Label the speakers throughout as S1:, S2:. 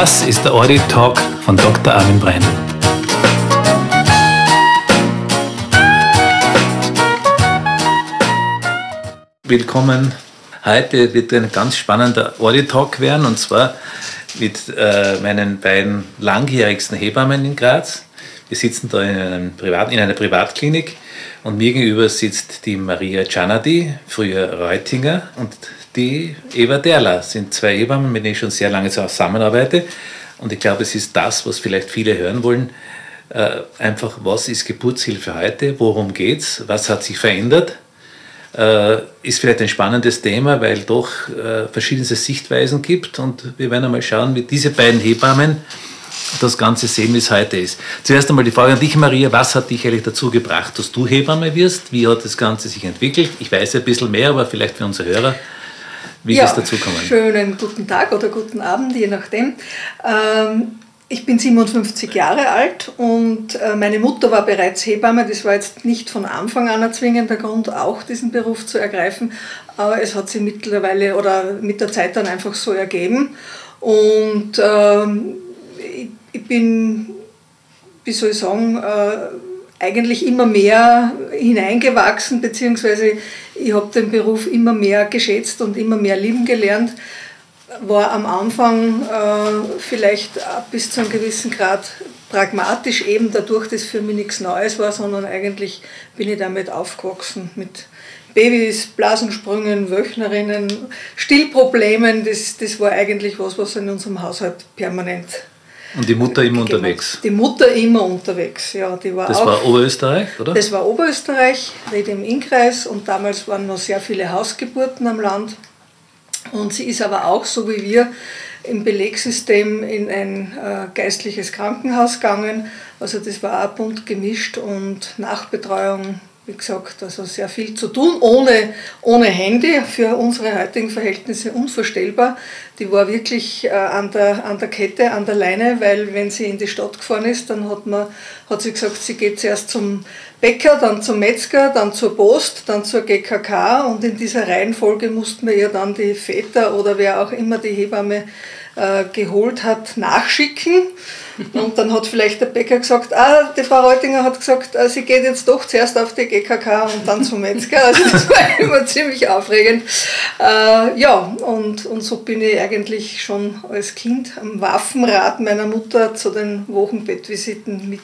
S1: Das ist der Audit Talk von Dr. Armin Brein. Willkommen. Heute wird ein ganz spannender Audit Talk werden und zwar mit äh, meinen beiden langjährigsten Hebammen in Graz. Wir sitzen da in, Privat, in einer Privatklinik und mir gegenüber sitzt die Maria Gianadi, früher Reutinger, und die Eva Derler. sind zwei Hebammen, mit denen ich schon sehr lange zusammenarbeite. Und ich glaube, es ist das, was vielleicht viele hören wollen. Äh, einfach, was ist Geburtshilfe heute? Worum geht es? Was hat sich verändert? Äh, ist vielleicht ein spannendes Thema, weil doch äh, verschiedene Sichtweisen gibt. Und wir werden einmal schauen, wie diese beiden Hebammen das Ganze sehen, wie es heute ist. Zuerst einmal die Frage an dich, Maria. Was hat dich eigentlich dazu gebracht, dass du Hebamme wirst? Wie hat das Ganze sich entwickelt? Ich weiß ein bisschen mehr, aber vielleicht für unsere Hörer. Wie ja, ist dazu gekommen?
S2: Schönen guten Tag oder guten Abend, je nachdem. Ähm, ich bin 57 Jahre alt und äh, meine Mutter war bereits Hebamme. Das war jetzt nicht von Anfang an ein zwingender Grund, auch diesen Beruf zu ergreifen, aber es hat sich mittlerweile oder mit der Zeit dann einfach so ergeben. Und ähm, ich, ich, bin, wie soll ich sagen, äh, eigentlich immer mehr hineingewachsen, beziehungsweise ich habe den Beruf immer mehr geschätzt und immer mehr lieben gelernt war am Anfang äh, vielleicht bis zu einem gewissen Grad pragmatisch, eben dadurch, dass für mich nichts Neues war, sondern eigentlich bin ich damit aufgewachsen mit Babys, Blasensprüngen, Wöchnerinnen, Stillproblemen. Das, das war eigentlich was, was in unserem Haushalt permanent.
S1: Und die Mutter immer unterwegs?
S2: Die Mutter immer unterwegs, ja. Die war
S1: das
S2: auch,
S1: war Oberösterreich, oder?
S2: Das war Oberösterreich, Rede im Innkreis und damals waren noch sehr viele Hausgeburten am Land. Und sie ist aber auch, so wie wir, im Belegsystem in ein äh, geistliches Krankenhaus gegangen. Also das war auch bunt gemischt und Nachbetreuung, wie gesagt, also sehr viel zu tun, ohne, ohne Handy, für unsere heutigen Verhältnisse unvorstellbar. Die war wirklich äh, an, der, an der Kette, an der Leine, weil wenn sie in die Stadt gefahren ist, dann hat, man, hat sie gesagt, sie geht zuerst zum Bäcker, dann zum Metzger, dann zur Post, dann zur GKK und in dieser Reihenfolge mussten wir ihr dann die Väter oder wer auch immer die Hebamme äh, geholt hat, nachschicken. Und dann hat vielleicht der Bäcker gesagt, ah, die Frau Reutinger hat gesagt, äh, sie geht jetzt doch zuerst auf die GKK und dann zum Metzger. Also das war immer ziemlich aufregend. Äh, ja, und, und so bin ich eigentlich schon als Kind am Waffenrad meiner Mutter zu den Wochenbettvisiten mit,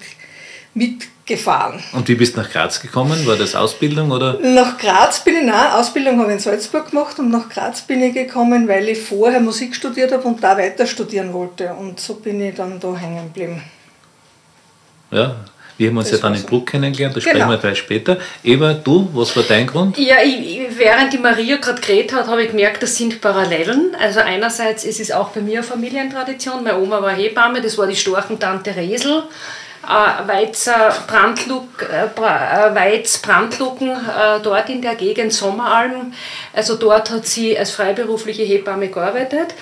S2: mit gefahren.
S1: Und wie bist du nach Graz gekommen? War das Ausbildung oder?
S2: Nach Graz bin ich, nein, Ausbildung habe ich in Salzburg gemacht und nach Graz bin ich gekommen, weil ich vorher Musik studiert habe und da weiter studieren wollte. Und so bin ich dann da hängen geblieben.
S1: Ja, wir haben uns das ja dann in Bruck kennengelernt, da genau. sprechen wir vielleicht später. Eva, du, was war dein Grund?
S3: Ja, ich, während die Maria gerade geredet hat, habe ich gemerkt, das sind Parallelen. Also einerseits ist es auch bei mir eine Familientradition. Meine Oma war Hebamme, das war die Storchentante Resel. Äh, äh, äh, Weiz Brandlucken dort in der Gegend Sommeralm. Also dort hat sie als freiberufliche Hebamme gearbeitet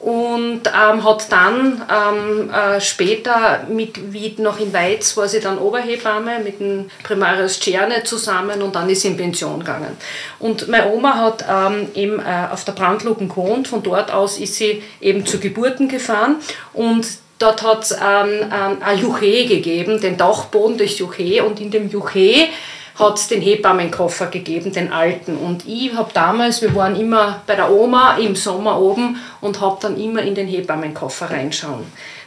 S3: und ähm, hat dann ähm, äh, später mit wie noch in Weiz war sie dann Oberhebamme mit dem Primarius Czerne zusammen und dann ist sie in Pension gegangen. Und meine Oma hat ähm, eben äh, auf der Brandlucken gewohnt, von dort aus ist sie eben zu Geburten gefahren und Dort hat es ähm, ähm, ein Juche gegeben, den Dachboden des Juche und in dem Juche hat es den Hebammenkoffer gegeben, den alten. Und ich habe damals, wir waren immer bei der Oma im Sommer oben und habe dann immer in den Hebammenkoffer reinschauen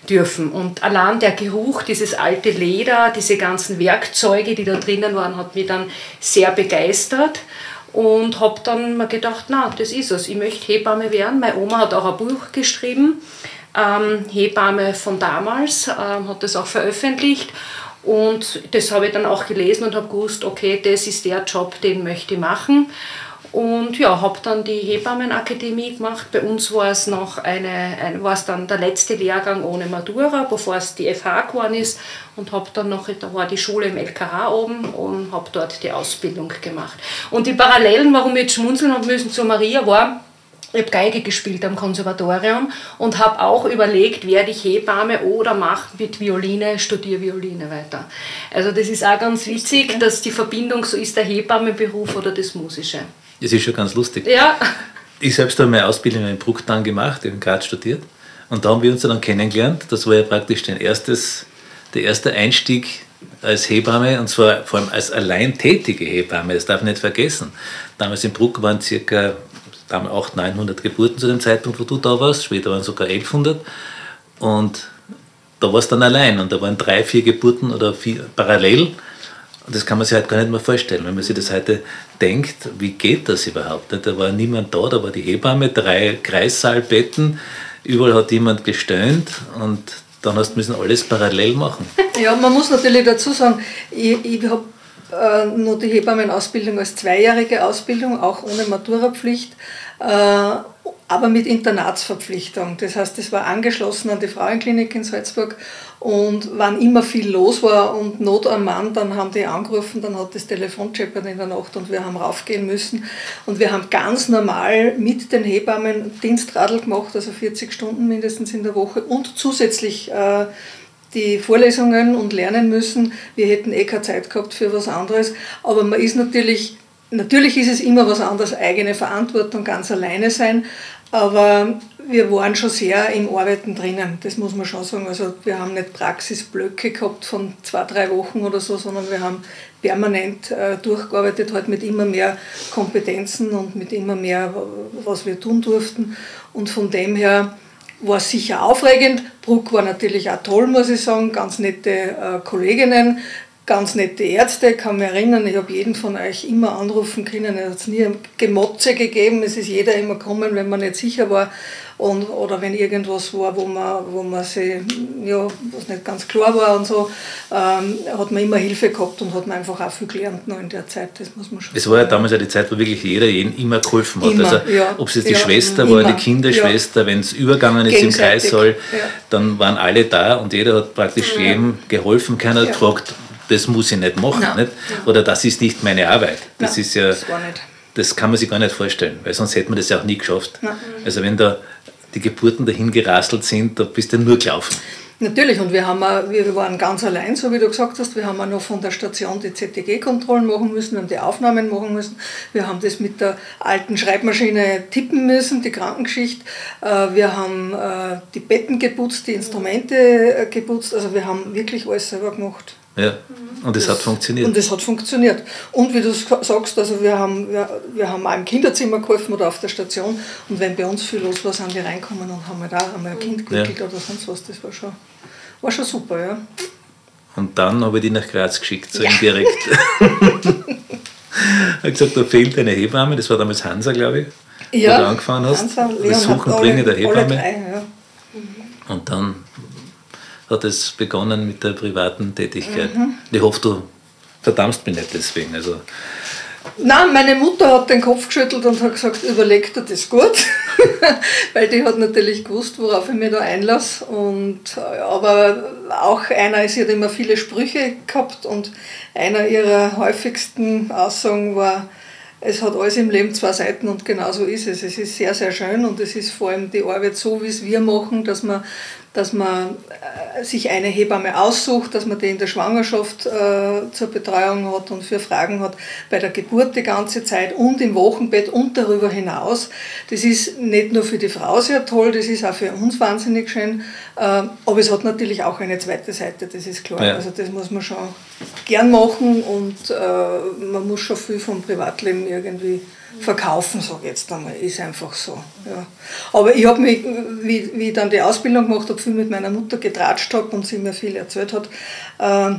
S3: dürfen. Und allein der Geruch, dieses alte Leder, diese ganzen Werkzeuge, die da drinnen waren, hat mich dann sehr begeistert und habe dann mir gedacht, na, das ist es, ich möchte Hebamme werden. Meine Oma hat auch ein Buch geschrieben ähm, Hebamme von damals, ähm, hat das auch veröffentlicht. Und das habe ich dann auch gelesen und habe gewusst, okay, das ist der Job, den möchte ich machen. Und ja, habe dann die Hebammenakademie gemacht. Bei uns war es noch eine, ein, war es dann der letzte Lehrgang ohne Matura, bevor es die FH geworden ist. Und habe dann noch, da war die Schule im LKH oben und habe dort die Ausbildung gemacht. Und die Parallelen, warum ich jetzt schmunzeln habe müssen zu Maria, war, ich habe Geige gespielt am Konservatorium und habe auch überlegt, werde ich Hebamme oder mache mit Violine, studiere Violine weiter. Also das ist auch ganz witzig, dass die Verbindung so ist, der Hebammenberuf oder das Musische.
S1: Das ist schon ganz lustig.
S3: Ja.
S1: Ich selbst habe meine Ausbildung in Bruck dann gemacht, in Graz studiert Und da haben wir uns dann kennengelernt. Das war ja praktisch den erstes, der erste Einstieg als Hebamme und zwar vor allem als allein tätige Hebamme. Das darf ich nicht vergessen. Damals in Bruck waren ca. 800, 900 Geburten zu dem Zeitpunkt, wo du da warst. Später waren sogar 1100. Und da war es dann allein und da waren drei, vier Geburten oder vier parallel. Und das kann man sich halt gar nicht mehr vorstellen. Wenn man sich das heute denkt, wie geht das überhaupt? Da war niemand da, da war die Hebamme, drei Kreissaalbetten, überall hat jemand gestöhnt und dann hast du müssen alles parallel machen.
S2: Ja, man muss natürlich dazu sagen, ich, ich habe nur die Hebammenausbildung als zweijährige Ausbildung, auch ohne Maturapflicht. Äh, aber mit Internatsverpflichtung. Das heißt, es war angeschlossen an die Frauenklinik in Salzburg und wann immer viel los war und Not am Mann, dann haben die angerufen, dann hat das Telefon scheppert in der Nacht und wir haben raufgehen müssen. Und wir haben ganz normal mit den Hebammen Dienstradl gemacht, also 40 Stunden mindestens in der Woche und zusätzlich äh, die Vorlesungen und lernen müssen. Wir hätten eh keine Zeit gehabt für was anderes. Aber man ist natürlich Natürlich ist es immer was anderes, eigene Verantwortung, ganz alleine sein, aber wir waren schon sehr im Arbeiten drinnen, das muss man schon sagen. Also wir haben nicht Praxisblöcke gehabt von zwei, drei Wochen oder so, sondern wir haben permanent äh, durchgearbeitet, halt mit immer mehr Kompetenzen und mit immer mehr, was wir tun durften. Und von dem her war sicher aufregend. Bruck war natürlich auch toll, muss ich sagen, ganz nette äh, Kolleginnen ganz nette Ärzte. Ich kann mich erinnern, ich habe jeden von euch immer anrufen können. Es hat nie Gemotze gegeben. Es ist jeder immer gekommen, wenn man nicht sicher war. Und, oder wenn irgendwas war, wo man, wo man sich, ja, was nicht ganz klar war und so, ähm, hat man immer Hilfe gehabt und hat man einfach auch viel gelernt noch in der Zeit. Das muss man schon
S1: Es war ja damals ja die Zeit, wo wirklich jeder jeden immer geholfen hat. Immer, also, ja, ob es jetzt die ja, Schwester immer, war, die Kinderschwester, ja. wenn es übergangen ist im Kreissaal, dann waren alle da und jeder hat praktisch jedem geholfen. Keiner hat gefragt, das muss ich nicht machen. Nicht? Oder das ist nicht meine Arbeit. Das Nein, ist ja. Das, das, kann man sich gar nicht vorstellen, weil sonst hätte man das ja auch nie geschafft. Nein. Also wenn da die Geburten dahin gerasselt sind, da bist du nur gelaufen.
S2: Natürlich, und wir, haben auch, wir waren ganz allein, so wie du gesagt hast. Wir haben auch noch von der Station die ZTG-Kontrollen machen müssen, wir haben die Aufnahmen machen müssen. Wir haben das mit der alten Schreibmaschine tippen müssen, die Krankengeschichte. Äh, wir haben äh, die Betten geputzt, die Instrumente äh, geputzt. Also wir haben wirklich alles selber gemacht.
S1: Ja, und es hat funktioniert.
S2: Und es hat funktioniert. Und wie du sagst, also wir haben, wir, wir haben auch im Kinderzimmer geholfen oder auf der Station. Und wenn bei uns viel los war, sind wir reinkommen und haben halt auch einmal ein Kind gewickelt ja. oder sonst was. Das war schon, war schon super, ja.
S1: Und dann habe ich die nach Graz geschickt, so ja. indirekt. ich habe gesagt, da fehlt eine Hebamme, das war damals Hansa, glaube ich, ja, wo du angefangen hast. Hansa, das Suchen, Bringen der Hebamme. Drei, ja. Und dann hat es begonnen mit der privaten Tätigkeit. Mhm. Ich hoffe, du verdammst mich nicht deswegen. Also,
S2: Nein, meine Mutter hat den Kopf geschüttelt und hat gesagt, überleg dir das gut. Weil die hat natürlich gewusst, worauf ich mich da einlasse. Und, aber auch einer, sie hat immer viele Sprüche gehabt und einer ihrer häufigsten Aussagen war, es hat alles im Leben zwei Seiten und genau so ist es. Es ist sehr, sehr schön und es ist vor allem die Arbeit so, wie es wir machen, dass man dass man äh, sich eine Hebamme aussucht, dass man die in der Schwangerschaft äh, zur Betreuung hat und für Fragen hat, bei der Geburt die ganze Zeit und im Wochenbett und darüber hinaus. Das ist nicht nur für die Frau sehr toll, das ist auch für uns wahnsinnig schön, äh, aber es hat natürlich auch eine zweite Seite, das ist klar. Ja. Also das muss man schon gern machen und äh, man muss schon viel vom Privatleben irgendwie verkaufen, sage ich jetzt einmal, ist einfach so. Ja. Aber ich habe mich, wie, wie ich dann die Ausbildung gemacht habe, viel mit meiner Mutter getratscht habe und sie mir viel erzählt hat, äh,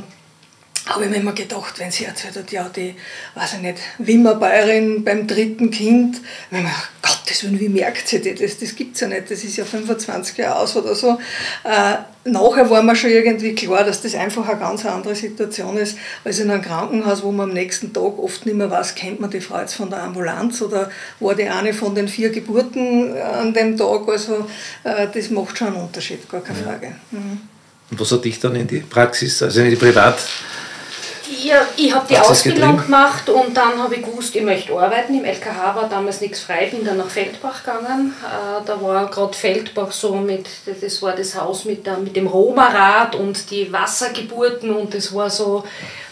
S2: habe ich mir immer gedacht, wenn sie erzählt hat, ja, die, weiß ich nicht, Wimmerbayerin beim dritten Kind, ich mir gedacht, Gottes Willen, wie merkt sie das? Das, das gibt es ja nicht, das ist ja 25 Jahre aus oder so. Äh, nachher war mir schon irgendwie klar, dass das einfach eine ganz andere Situation ist, als in einem Krankenhaus, wo man am nächsten Tag oft nicht mehr weiß, kennt man die Frau jetzt von der Ambulanz oder war die eine von den vier Geburten an dem Tag. Also äh, das macht schon einen Unterschied, gar keine Frage. Mhm.
S1: Und was hat dich dann in die Praxis, also in die Privat
S3: ja, ich habe die Ausbildung gemacht und dann habe ich gewusst, ich möchte arbeiten. Im LKH war damals nichts frei, bin dann nach Feldbach gegangen. Äh, da war gerade Feldbach so mit, das war das Haus mit, der, mit dem Roma-Rad und die Wassergeburten und das war so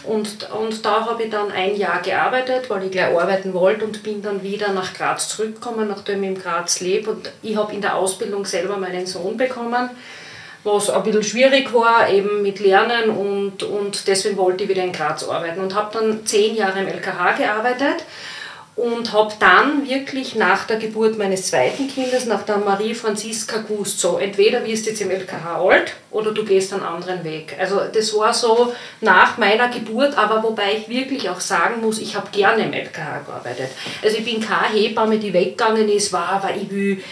S3: Und, und da habe ich dann ein Jahr gearbeitet, weil ich gleich arbeiten wollte und bin dann wieder nach Graz zurückgekommen, nachdem ich in Graz lebe. Und ich habe in der Ausbildung selber meinen Sohn bekommen, was ein bisschen schwierig war, eben mit Lernen und, und deswegen wollte ich wieder in Graz arbeiten. Und habe dann zehn Jahre im LKH gearbeitet und habe dann wirklich nach der Geburt meines zweiten Kindes, nach der Marie Franziska gewusst, so entweder wirst du jetzt im LKH alt oder du gehst einen anderen Weg. Also das war so nach meiner Geburt, aber wobei ich wirklich auch sagen muss, ich habe gerne im LKH gearbeitet. Also ich bin keine Hebamme, die weggegangen ist, war, weil ich will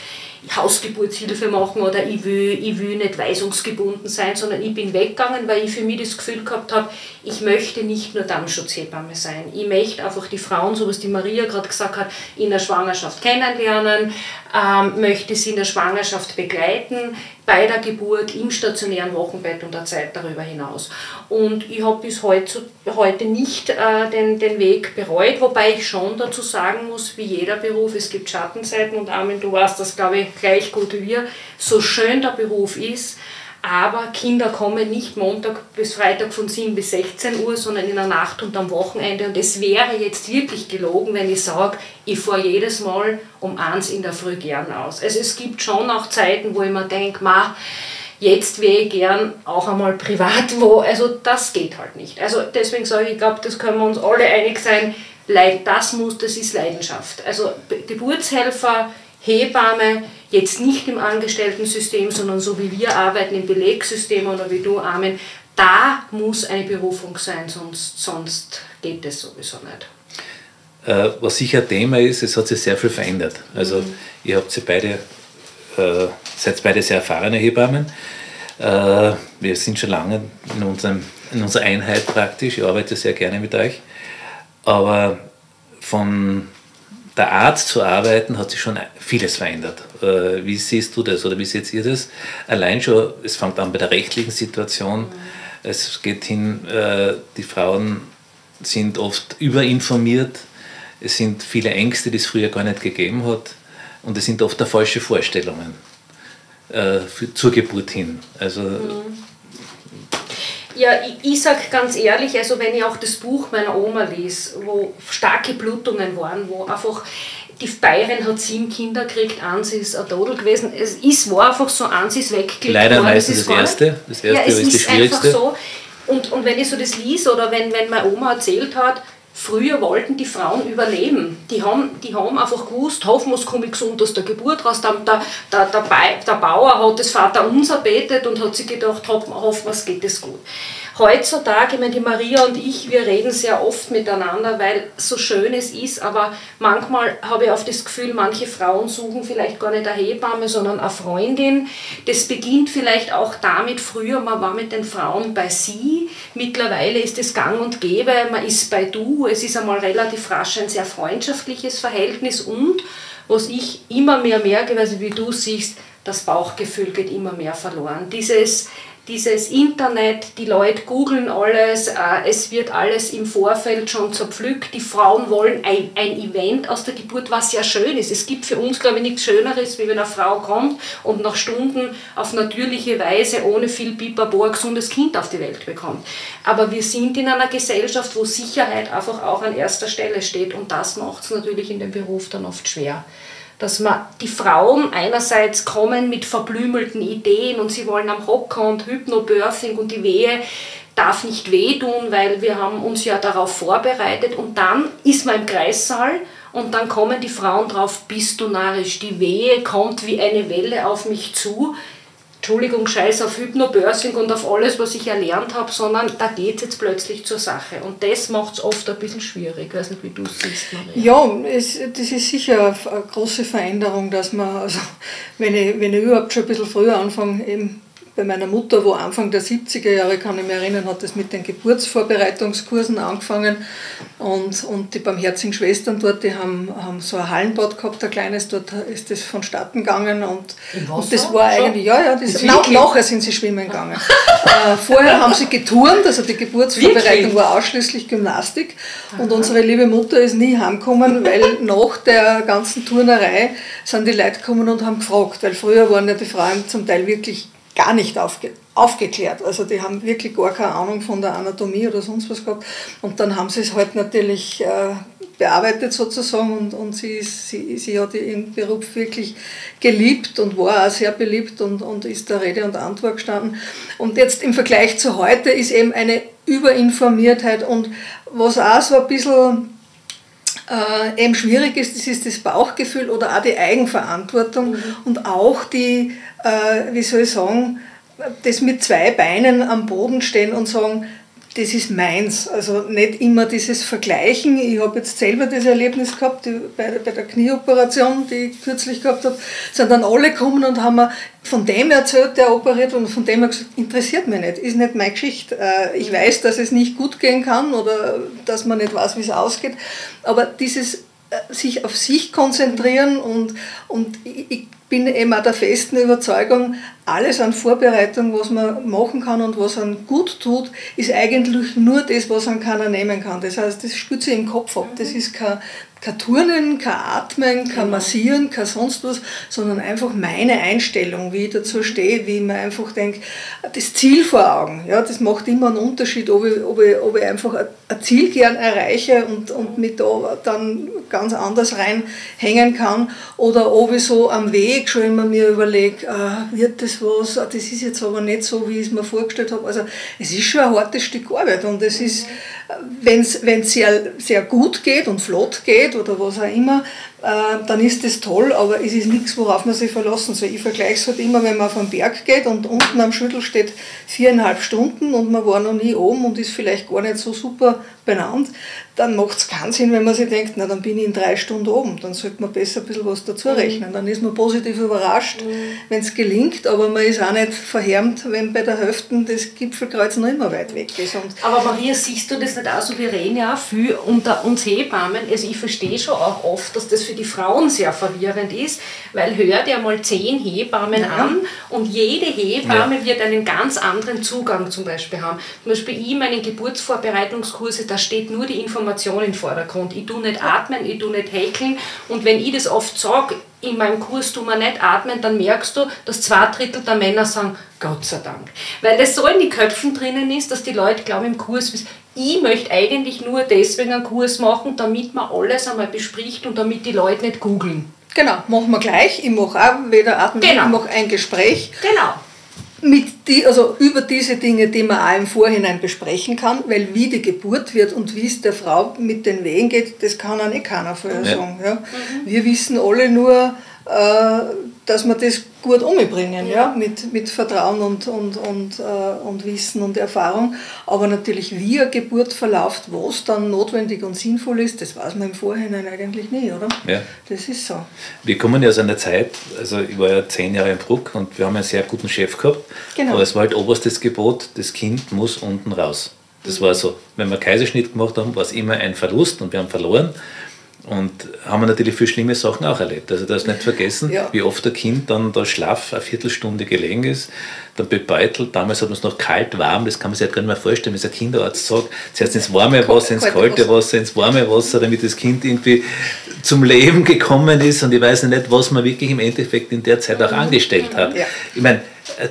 S3: Hausgeburtshilfe machen oder ich will, ich will nicht weisungsgebunden sein, sondern ich bin weggegangen, weil ich für mich das Gefühl gehabt habe, ich möchte nicht nur Dammschutzhebamme sein. Ich möchte einfach die Frauen, so was die Maria gerade gesagt hat, in der Schwangerschaft kennenlernen, ähm, möchte sie in der Schwangerschaft begleiten, bei der Geburt, im stationären Wochenbett und der Zeit darüber hinaus. Und ich habe bis heute, nicht äh, den, den Weg bereut, wobei ich schon dazu sagen muss, wie jeder Beruf, es gibt Schattenseiten und Armin, du weißt das, glaube ich, gleich gut wie wir, so schön der Beruf ist, aber Kinder kommen nicht Montag bis Freitag von 7 bis 16 Uhr, sondern in der Nacht und am Wochenende. Und es wäre jetzt wirklich gelogen, wenn ich sage, ich fahre jedes Mal um eins in der Früh gern aus. Also es gibt schon auch Zeiten, wo ich mir denke, jetzt wäre ich gern auch einmal privat wo. Also das geht halt nicht. Also deswegen sage ich, ich glaube, das können wir uns alle einig sein, das muss, das ist Leidenschaft. Also Geburtshelfer, Hebamme, jetzt nicht im Angestellten-System, sondern so wie wir arbeiten im Belegssystem oder wie du, Armin, da muss eine Berufung sein, sonst, sonst geht es sowieso nicht.
S1: Äh, was sicher Thema ist, es hat sich sehr viel verändert. Also mhm. ihr habt sie beide, äh, seid beide sehr erfahrene Hebammen. Äh, wir sind schon lange in, unserem, in unserer Einheit praktisch, ich arbeite sehr gerne mit euch. Aber von der Art zu arbeiten hat sich schon vieles verändert. Äh, wie siehst du das oder wie seht ihr das? Allein schon, es fängt an bei der rechtlichen Situation. Es geht hin, äh, die Frauen sind oft überinformiert. Es sind viele Ängste, die es früher gar nicht gegeben hat. Und es sind oft falsche Vorstellungen äh, zur Geburt hin. Also, mhm.
S3: Ja, ich, ich sage ganz ehrlich, also wenn ich auch das Buch meiner Oma lese, wo starke Blutungen waren, wo einfach die Bayern hat sieben Kinder gekriegt, eins ist ein Todel gewesen. Es ist, war einfach so, eins ist weggelegt
S1: Leider meistens das, das Erste. Das Erste
S3: ja, es ist, ist das Schwierigste. Einfach so. Und, und wenn ich so das lese oder wenn, wenn meine Oma erzählt hat, Früher wollten die Frauen überleben. Die haben, die haben einfach gewusst, hoffen komme ich gesund aus der Geburt raus. Der, der, der, der, Bauer hat das Vater unser betet und hat sich gedacht, hoffen, was geht es gut heutzutage, ich meine, die Maria und ich, wir reden sehr oft miteinander, weil so schön es ist, aber manchmal habe ich auch das Gefühl, manche Frauen suchen vielleicht gar nicht eine Hebamme, sondern eine Freundin. Das beginnt vielleicht auch damit, früher man war mit den Frauen bei sie, mittlerweile ist es gang und gäbe, man ist bei du, es ist einmal relativ rasch ein sehr freundschaftliches Verhältnis und was ich immer mehr merke, also wie du siehst, das Bauchgefühl geht immer mehr verloren. Dieses dieses Internet, die Leute googeln alles, äh, es wird alles im Vorfeld schon zerpflückt. Die Frauen wollen ein, ein Event aus der Geburt, was ja schön ist. Es gibt für uns, glaube ich, nichts Schöneres, wie wenn eine Frau kommt und nach Stunden auf natürliche Weise ohne viel Pipapo ein gesundes Kind auf die Welt bekommt. Aber wir sind in einer Gesellschaft, wo Sicherheit einfach auch an erster Stelle steht und das macht es natürlich in dem Beruf dann oft schwer dass man die Frauen einerseits kommen mit verblümelten Ideen und sie wollen am Hocker und Hypnobirthing und die Wehe darf nicht wehtun, weil wir haben uns ja darauf vorbereitet. Und dann ist man im Kreissaal und dann kommen die Frauen drauf, bist du narrisch, die Wehe kommt wie eine Welle auf mich zu, Entschuldigung, scheiß auf Hypnobörsing und auf alles, was ich erlernt habe, sondern da geht es jetzt plötzlich zur Sache. Und das macht es oft ein bisschen schwierig. Ich weiß nicht, wie du es siehst,
S2: Maria. Ja, es, das ist sicher eine große Veränderung, dass man, also, wenn, ich, wenn ich überhaupt schon ein bisschen früher anfange, eben bei meiner Mutter, wo Anfang der 70er Jahre, kann ich mich erinnern, hat das mit den Geburtsvorbereitungskursen angefangen und, und die barmherzigen Schwestern dort, die haben, haben so ein Hallenbad gehabt, ein kleines, dort ist das vonstatten gegangen und, und das war Schon? eigentlich, ja, ja, das, na, nachher sind sie schwimmen gegangen. äh, vorher haben sie geturnt, also die Geburtsvorbereitung wirklich? war ausschließlich Gymnastik Aha. und unsere liebe Mutter ist nie heimgekommen, weil nach der ganzen Turnerei sind die Leute gekommen und haben gefragt, weil früher waren ja die Frauen zum Teil wirklich gar nicht aufge aufgeklärt. Also die haben wirklich gar keine Ahnung von der Anatomie oder sonst was gehabt. Und dann haben sie es halt natürlich äh, bearbeitet sozusagen und, und sie, sie, sie hat ihren Beruf wirklich geliebt und war auch sehr beliebt und, und ist da Rede und Antwort gestanden. Und jetzt im Vergleich zu heute ist eben eine Überinformiertheit und was auch so ein bisschen äh, eben schwierig ist, das ist das Bauchgefühl oder auch die Eigenverantwortung mhm. und auch die, äh, wie soll ich sagen, das mit zwei Beinen am Boden stehen und sagen, das ist meins. Also nicht immer dieses Vergleichen. Ich habe jetzt selber das Erlebnis gehabt bei, bei der Knieoperation, die ich kürzlich gehabt habe, sind dann alle gekommen und haben mir von dem erzählt, der operiert und von dem gesagt, interessiert mich nicht, ist nicht meine Geschichte. Äh, ich weiß, dass es nicht gut gehen kann oder dass man nicht weiß, wie es ausgeht, aber dieses äh, sich auf sich konzentrieren und, und ich bin eben auch der festen Überzeugung, alles an Vorbereitung, was man machen kann und was einem gut tut, ist eigentlich nur das, was man keiner nehmen kann. Das heißt, das spürt sich im Kopf ab. Das ist kein, kein Turnen, kein Atmen, kein genau. Massieren, kein sonst was, sondern einfach meine Einstellung, wie ich dazu stehe, wie ich mir einfach denke, das Ziel vor Augen. Ja, das macht immer einen Unterschied, ob ich, ob ich, ob ich einfach ein Ziel gern erreiche und, und mich da dann ganz anders reinhängen kann oder ob ich so am Weg schon immer mir überlege, äh, wird das was, das ist jetzt aber nicht so, wie ich es mir vorgestellt habe. Also es ist schon ein hartes Stück Arbeit und es ist, wenn es sehr, sehr gut geht und flott geht oder was auch immer, dann ist das toll, aber es ist nichts, worauf man sich verlassen soll. Ich vergleiche es halt immer, wenn man auf den Berg geht und unten am Schüttel steht viereinhalb Stunden und man war noch nie oben und ist vielleicht gar nicht so super benannt, dann macht es keinen Sinn, wenn man sich denkt, na dann bin ich in drei Stunden oben, dann sollte man besser ein bisschen was dazu mhm. rechnen. Dann ist man positiv überrascht, mhm. wenn es gelingt, aber man ist auch nicht verhärmt, wenn bei der Hälfte das Gipfelkreuz noch immer weit weg ist. Und
S3: aber Maria, siehst du das nicht auch so? Wir reden ja auch viel unter uns Hebammen, also ich verstehe schon auch oft, dass das für die Frauen sehr verwirrend ist, weil hört ja mal zehn Hebammen ja. an und jede Hebamme ja. wird einen ganz anderen Zugang zum Beispiel haben. Zum Beispiel ich meine Geburtsvorbereitungskurse, da steht nur die Information im Vordergrund. Ich tue nicht atmen, ich tue nicht häkeln und wenn ich das oft sage, in meinem Kurs tun wir nicht atmen, dann merkst du, dass zwei Drittel der Männer sagen, Gott sei Dank. Weil es so in die Köpfen drinnen ist, dass die Leute glauben im Kurs, ich möchte eigentlich nur deswegen einen Kurs machen, damit man alles einmal bespricht und damit die Leute nicht googeln.
S2: Genau, machen wir gleich. Ich mache auch weder Atmen, genau. ich mache ein Gespräch.
S3: Genau.
S2: Mit die, also über diese Dinge, die man auch im Vorhinein besprechen kann, weil wie die Geburt wird und wie es der Frau mit den Wehen geht, das kann auch nicht keiner vorher ja. sagen. Ja. Mhm. Wir wissen alle nur, äh, dass wir das gut umbringen, ja. ja, mit, mit Vertrauen und, und, und, äh, und Wissen und Erfahrung. Aber natürlich, wie eine Geburt verläuft, was dann notwendig und sinnvoll ist, das weiß man im Vorhinein eigentlich nie, oder?
S1: Ja.
S2: Das ist so.
S1: Wir kommen ja aus einer Zeit, also ich war ja zehn Jahre in Bruck und wir haben einen sehr guten Chef gehabt, genau. aber es war halt oberstes Gebot, das Kind muss unten raus. Das war so, wenn wir Kaiserschnitt gemacht haben, war es immer ein Verlust und wir haben verloren. Und haben wir natürlich viele schlimme Sachen auch erlebt. Also das nicht vergessen, ja. wie oft ein Kind dann da schlaff eine Viertelstunde gelegen ist, dann bebeutelt. Damals hat man es noch kalt, warm, das kann man sich halt gar nicht mehr vorstellen, wenn der Kinderarzt sagt, zuerst ins warme Wasser, ins kalte Wasser, ins warme Wasser, damit das Kind irgendwie zum Leben gekommen ist. Und ich weiß nicht, was man wirklich im Endeffekt in der Zeit auch angestellt hat. Ja. Ich meine,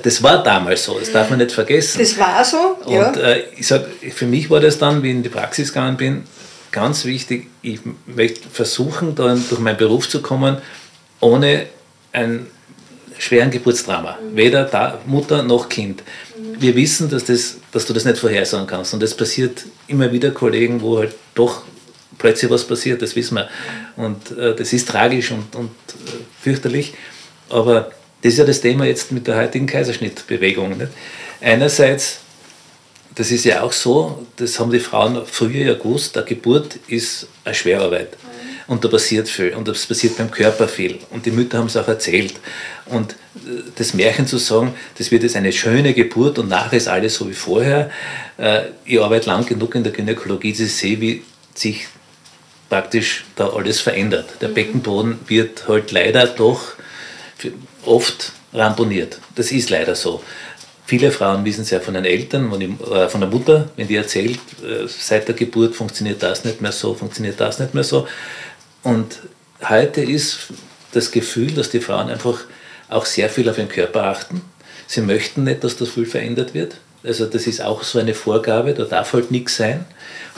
S1: das war damals so, das darf man nicht vergessen.
S2: Das war so,
S1: ja. Und äh, ich sag, für mich war das dann, wie ich in die Praxis gegangen bin, ganz wichtig, ich möchte versuchen, dann durch meinen Beruf zu kommen, ohne einen schweren Geburtsdrama. Mhm. Weder da, Mutter noch Kind. Mhm. Wir wissen, dass, das, dass du das nicht vorhersagen kannst. Und es passiert immer wieder Kollegen, wo halt doch plötzlich was passiert, das wissen wir. Und äh, das ist tragisch und, und äh, fürchterlich. Aber das ist ja das Thema jetzt mit der heutigen Kaiserschnittbewegung. Nicht? Einerseits das ist ja auch so, das haben die Frauen früher ja gewusst, eine Geburt ist eine Schwerarbeit. Mhm. Und da passiert viel. Und das passiert beim Körper viel. Und die Mütter haben es auch erzählt. Und äh, das Märchen zu sagen, das wird jetzt eine schöne Geburt und nachher ist alles so wie vorher. Äh, ich arbeite lang genug in der Gynäkologie, dass ich sehe, wie sich praktisch da alles verändert. Der mhm. Beckenboden wird halt leider doch oft ramponiert. Das ist leider so. Viele Frauen wissen es ja von den Eltern, äh, von der Mutter, wenn die erzählt, äh, seit der Geburt funktioniert das nicht mehr so, funktioniert das nicht mehr so. Und heute ist das Gefühl, dass die Frauen einfach auch sehr viel auf ihren Körper achten. Sie möchten nicht, dass das viel verändert wird. Also das ist auch so eine Vorgabe, da darf halt nichts sein.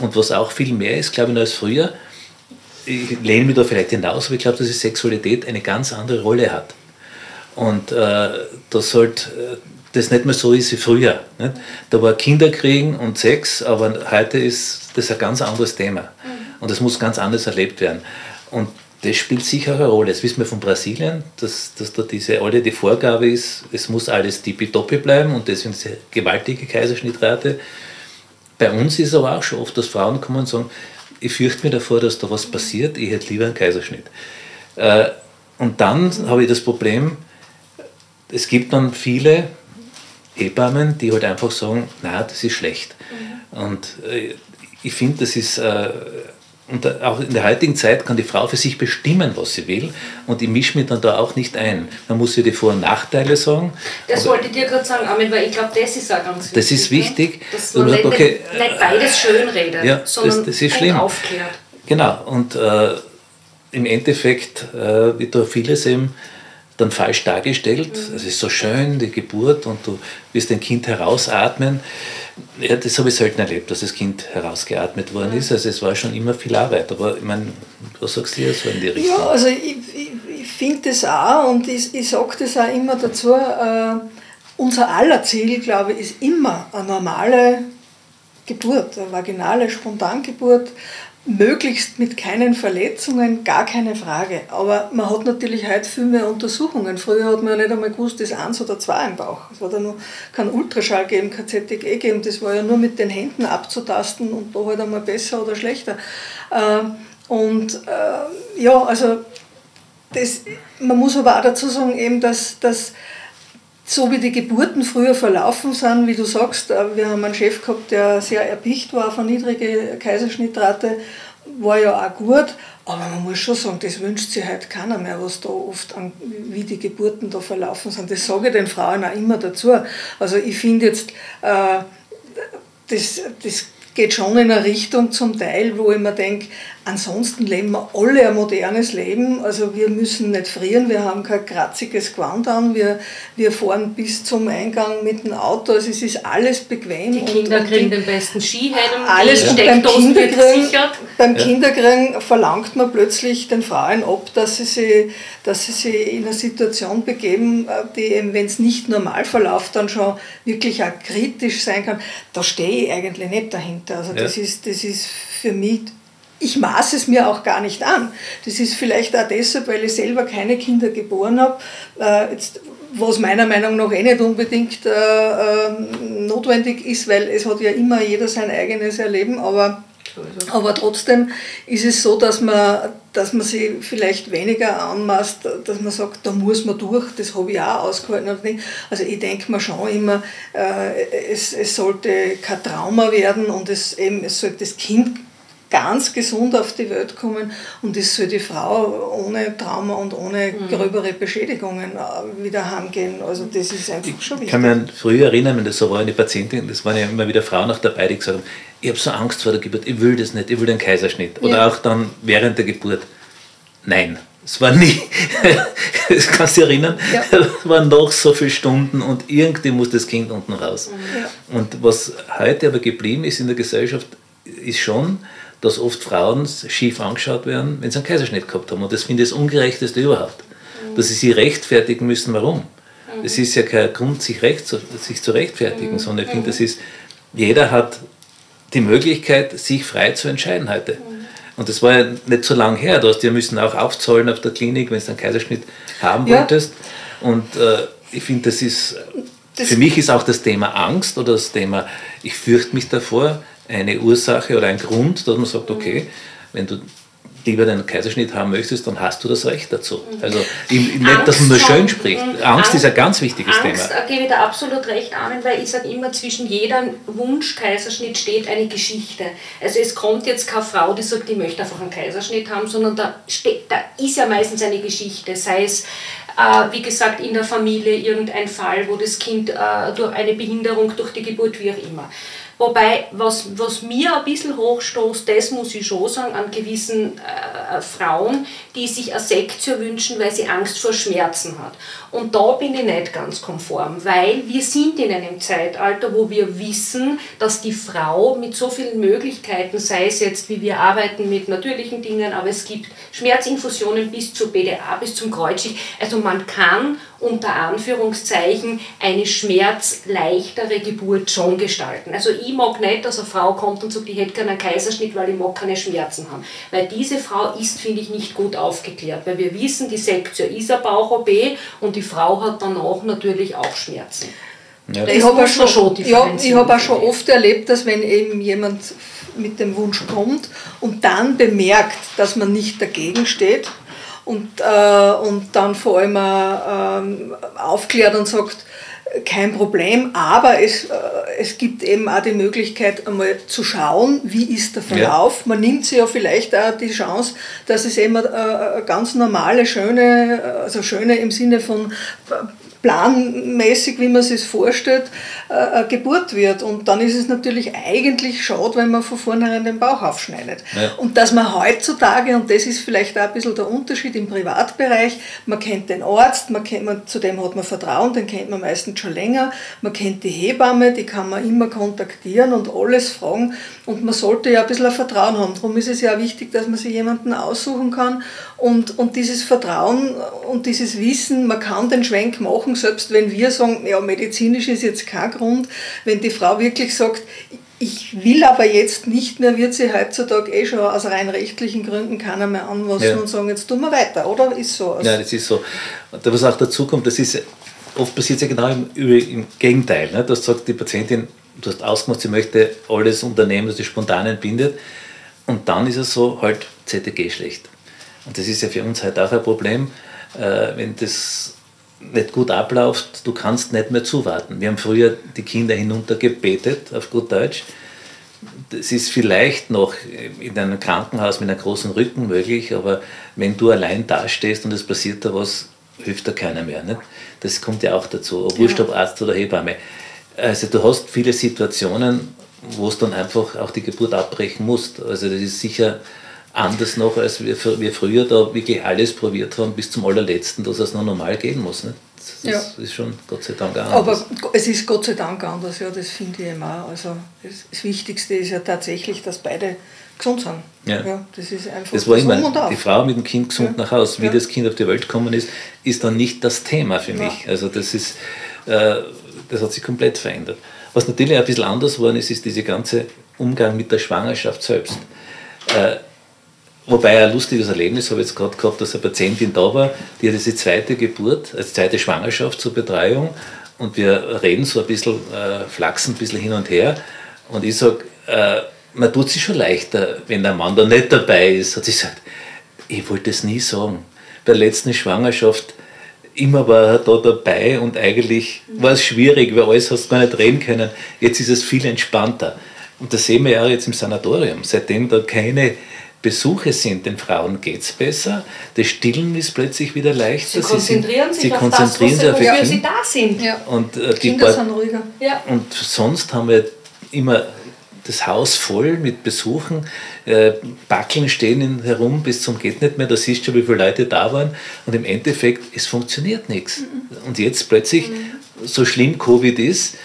S1: Und was auch viel mehr ist, glaube ich, als früher, ich lehne mich da vielleicht hinaus, aber ich glaube, dass die Sexualität eine ganz andere Rolle hat. Und äh, das halt das nicht mehr so ist wie früher. Nicht? Da war Kinderkriegen und Sex, aber heute ist das ein ganz anderes Thema. Und das muss ganz anders erlebt werden. Und das spielt sicher eine Rolle. Das wissen wir von Brasilien, dass, dass da diese alle die Vorgabe ist, es muss alles tippitoppi bleiben und deswegen diese gewaltige Kaiserschnittrate. Bei uns ist aber auch schon oft, dass Frauen kommen und sagen, ich fürchte mir davor, dass da was passiert, ich hätte lieber einen Kaiserschnitt. Äh, und dann habe ich das Problem, es gibt dann viele Hebammen, die halt einfach sagen, na, das ist schlecht. Mhm. Und äh, ich finde, das ist, äh, und auch in der heutigen Zeit kann die Frau für sich bestimmen, was sie will. Und ich mische mich dann da auch nicht ein. Man muss ihr die Vor- und Nachteile sagen.
S3: Das wollte ich dir gerade sagen, Armin, weil ich glaube, das ist auch ganz wichtig.
S1: Das ist wichtig.
S3: Ne? Dass man nicht, okay, nicht, beides schönredet,
S1: ja,
S3: sondern
S1: das, das ist schlimm.
S3: aufklärt.
S1: Genau, und äh, im Endeffekt äh, wird da vieles eben dann falsch dargestellt. Mhm. Es ist so schön, die Geburt, und du wirst ein Kind herausatmen. Ja, das habe ich selten erlebt, dass das Kind herausgeatmet worden ist. Also es war schon immer viel Arbeit. Aber ich meine, was sagst du so in die Richtung?
S2: Ja, also ich, ich, ich finde das auch und ich, ich sage das auch immer dazu. Äh, unser aller Ziel, glaube ich, ist immer eine normale Geburt, eine vaginale Spontangeburt, möglichst mit keinen Verletzungen, gar keine Frage. Aber man hat natürlich heute viel mehr Untersuchungen. Früher hat man ja nicht einmal gewusst, ist eins oder zwei im Bauch. Es hat ja nur kein Ultraschall gegeben, kein ZTG gegeben. Das war ja nur mit den Händen abzutasten und da halt einmal besser oder schlechter. Ähm, und äh, ja, also das, man muss aber auch dazu sagen, eben, dass, dass so wie die Geburten früher verlaufen sind, wie du sagst, äh, wir haben einen Chef gehabt, der sehr erpicht war von niedrige Kaiserschnittrate, war ja auch gut, aber man muss schon sagen, das wünscht sich halt keiner mehr, was da oft an, wie die Geburten da verlaufen sind. Das sage ich den Frauen auch immer dazu. Also ich finde jetzt, äh, das, das geht schon in eine Richtung zum Teil, wo ich mir denke, ansonsten leben wir alle ein modernes Leben. Also wir müssen nicht frieren, wir haben kein kratziges Gewand an, wir, wir fahren bis zum Eingang mit dem Auto, also es ist alles bequem.
S3: Die Kinder und, und kriegen die, den besten Skihelm,
S2: alles die beim Kinderkriegen, beim Kinderkriegen verlangt man plötzlich den Frauen ab, dass sie sich, dass sie sich in eine Situation begeben, die wenn es nicht normal verläuft, dann schon wirklich auch kritisch sein kann. Da stehe ich eigentlich nicht dahinter. Also das, ja. ist, das ist für mich ich maße es mir auch gar nicht an. Das ist vielleicht auch deshalb, weil ich selber keine Kinder geboren habe, äh, jetzt, was meiner Meinung nach eh nicht unbedingt äh, äh, notwendig ist, weil es hat ja immer jeder sein eigenes Erleben, aber, aber trotzdem ist es so, dass man, dass man sich vielleicht weniger anmaßt, dass man sagt, da muss man durch, das habe ich auch ausgehalten. Also ich denke mir schon immer, äh, es, es sollte kein Trauma werden und es, eben, es sollte das Kind ganz gesund auf die Welt kommen und es soll die Frau ohne Trauma und ohne mhm. gröbere Beschädigungen äh, wieder heimgehen. Also das ist einfach schon wichtig.
S1: Ich kann mich an früher erinnern, wenn das so war, eine Patientin, das waren ja immer wieder Frauen auch dabei, die gesagt haben, ich habe so Angst vor der Geburt, ich will das nicht, ich will den Kaiserschnitt. Oder ja. auch dann während der Geburt. Nein, es war nie, das kannst du dich erinnern, ja. es waren noch so viele Stunden und irgendwie muss das Kind unten raus. Ja. Und was heute aber geblieben ist in der Gesellschaft, ist schon, dass oft Frauen schief angeschaut werden, wenn sie einen Kaiserschnitt gehabt haben. Und das finde ich das Ungerechteste überhaupt. Mhm. Dass sie sich rechtfertigen müssen, warum. Es mhm. ist ja kein Grund, sich, recht zu, sich zu rechtfertigen, mhm. sondern ich finde, das ist, jeder hat die Möglichkeit, sich frei zu entscheiden heute. Und das war ja nicht so lange her. Du hast ja müssen auch aufzahlen auf der Klinik, wenn du einen Kaiserschnitt haben ja. wolltest. Und äh, ich finde, das ist, das für mich ist auch das Thema Angst oder das Thema, ich fürchte mich davor, eine Ursache oder ein Grund, dass man sagt, okay, wenn du lieber den Kaiserschnitt haben möchtest, dann hast du das Recht dazu. Mhm. Also nicht, dass man nur schön spricht. Angst, Angst, ist ein ganz wichtiges
S3: Angst,
S1: Thema.
S3: Angst gebe ich da absolut recht, Armin, weil ich sage immer, zwischen jedem Wunsch Kaiserschnitt steht eine Geschichte. Also es kommt jetzt keine Frau, die sagt, ich möchte einfach einen Kaiserschnitt haben, sondern da, steht, da ist ja meistens eine Geschichte, sei es äh, wie gesagt, in der Familie irgendein Fall, wo das Kind äh, durch eine Behinderung durch die Geburt, wie auch immer. Wobei, was, was mir ein bisschen hochstoßt, das muss ich schon sagen, an gewissen äh, Frauen, die sich eine Sektio wünschen, weil sie Angst vor Schmerzen hat. Und da bin ich nicht ganz konform, weil wir sind in einem Zeitalter, wo wir wissen, dass die Frau mit so vielen Möglichkeiten, sei es jetzt, wie wir arbeiten mit natürlichen Dingen, aber es gibt Schmerzinfusionen bis zur BDA, bis zum Kreuzschicht. Also man kann unter Anführungszeichen eine schmerzleichtere Geburt schon gestalten. Also ich mag nicht, dass eine Frau kommt und sagt, ich hätte keinen Kaiserschnitt, weil ich mag keine Schmerzen haben. Weil diese Frau ist, finde ich, nicht gut aufgeklärt. Weil wir wissen, die Sektio ist eine Bauch-OP und die Frau hat danach natürlich auch Schmerzen.
S2: Ja. Ich habe auch, schon, schon ja, hab auch schon oft erlebt, dass wenn eben jemand mit dem Wunsch kommt und dann bemerkt, dass man nicht dagegen steht, und, äh, und dann vor allem äh, aufklärt und sagt, kein Problem, aber es, äh, es gibt eben auch die Möglichkeit, einmal zu schauen, wie ist der Verlauf. Ja. Man nimmt sich ja vielleicht auch die Chance, dass es eben eine ganz normale, schöne, also schöne im Sinne von planmäßig, wie man es sich vorstellt, äh, Geburt wird. Und dann ist es natürlich eigentlich schade, wenn man von vornherein den Bauch aufschneidet. Ja. Und dass man heutzutage, und das ist vielleicht auch ein bisschen der Unterschied im Privatbereich, man kennt den Arzt, man kennt, man, zu dem hat man Vertrauen, den kennt man meistens schon länger, man kennt die Hebamme, die kann man immer kontaktieren und alles fragen. Und man sollte ja ein bisschen ein Vertrauen haben. Darum ist es ja wichtig, dass man sich jemanden aussuchen kann und, und dieses Vertrauen und dieses Wissen, man kann den Schwenk machen, selbst wenn wir sagen, ja, medizinisch ist jetzt kein Grund, wenn die Frau wirklich sagt, ich will aber jetzt nicht mehr, wird sie heutzutage eh schon aus rein rechtlichen Gründen keiner mehr anmaßen ja. und sagen, jetzt tun wir weiter, oder? Ist so.
S1: Also ja, das ist so. Und was auch dazu kommt, das ist, oft passiert es ja genau im, im Gegenteil. Ne? Du hast gesagt, die Patientin, du hast ausgemacht, sie möchte alles unternehmen, das die spontan entbindet. Und dann ist es so, halt ZTG schlecht. Und das ist ja für uns halt auch ein Problem, äh, wenn das nicht gut abläuft, du kannst nicht mehr zuwarten. Wir haben früher die Kinder hinuntergebetet, auf gut Deutsch. Das ist vielleicht noch in einem Krankenhaus mit einem großen Rücken möglich, aber wenn du allein dastehst und es passiert da was, hilft da keiner mehr. Nicht? Das kommt ja auch dazu, ob Wurscht, ob Arzt oder Hebamme. Also du hast viele Situationen, wo es dann einfach auch die Geburt abbrechen musst. Also das ist sicher anders noch, als wir, wir früher da wirklich alles probiert haben, bis zum allerletzten, dass es noch normal gehen muss. Nicht? Das ja. ist schon Gott sei Dank anders.
S2: Aber es ist Gott sei Dank anders, ja, das finde ich immer. Also das, Wichtigste ist ja tatsächlich, dass beide gesund sind.
S1: Ja. ja das ist einfach das war immer, die Frau mit dem Kind gesund ja. nach Hause, wie das Kind auf die Welt gekommen ist, ist dann nicht das Thema für mich. Also das ist, äh, das hat sich komplett verändert. Was natürlich ein bisschen anders geworden ist, ist dieser ganze Umgang mit der Schwangerschaft selbst. Äh, Wobei ein lustiges Erlebnis habe ich jetzt gerade gehabt, dass eine Patientin da war, die hat diese zweite Geburt, also zweite Schwangerschaft zur Betreuung und wir reden so ein bisschen, äh, flachsen ein bisschen hin und her und ich sage, äh, man tut sich schon leichter, wenn der Mann da nicht dabei ist. Hat sie gesagt, ich wollte es nie sagen. Bei der letzten Schwangerschaft immer war er da dabei und eigentlich war es schwierig, weil alles hast du gar nicht reden können. Jetzt ist es viel entspannter. Und das sehen wir ja jetzt im Sanatorium. Seitdem da keine Besuche sind, den Frauen geht es besser. Das Stillen ist plötzlich wieder leichter.
S3: Sie konzentrieren
S1: sie
S3: sich
S1: sie auf konzentrieren
S3: das,
S1: sich
S3: auf sie da sind.
S1: Ja. Und,
S2: äh, die Kinder sind ruhiger.
S1: Ja. Und sonst haben wir immer das Haus voll mit Besuchen. Äh, Backeln stehen herum bis zum geht nicht mehr. Da siehst du, wie viele Leute da waren. Und im Endeffekt, es funktioniert nichts. Mhm. Und jetzt plötzlich, mhm. so schlimm Covid ist,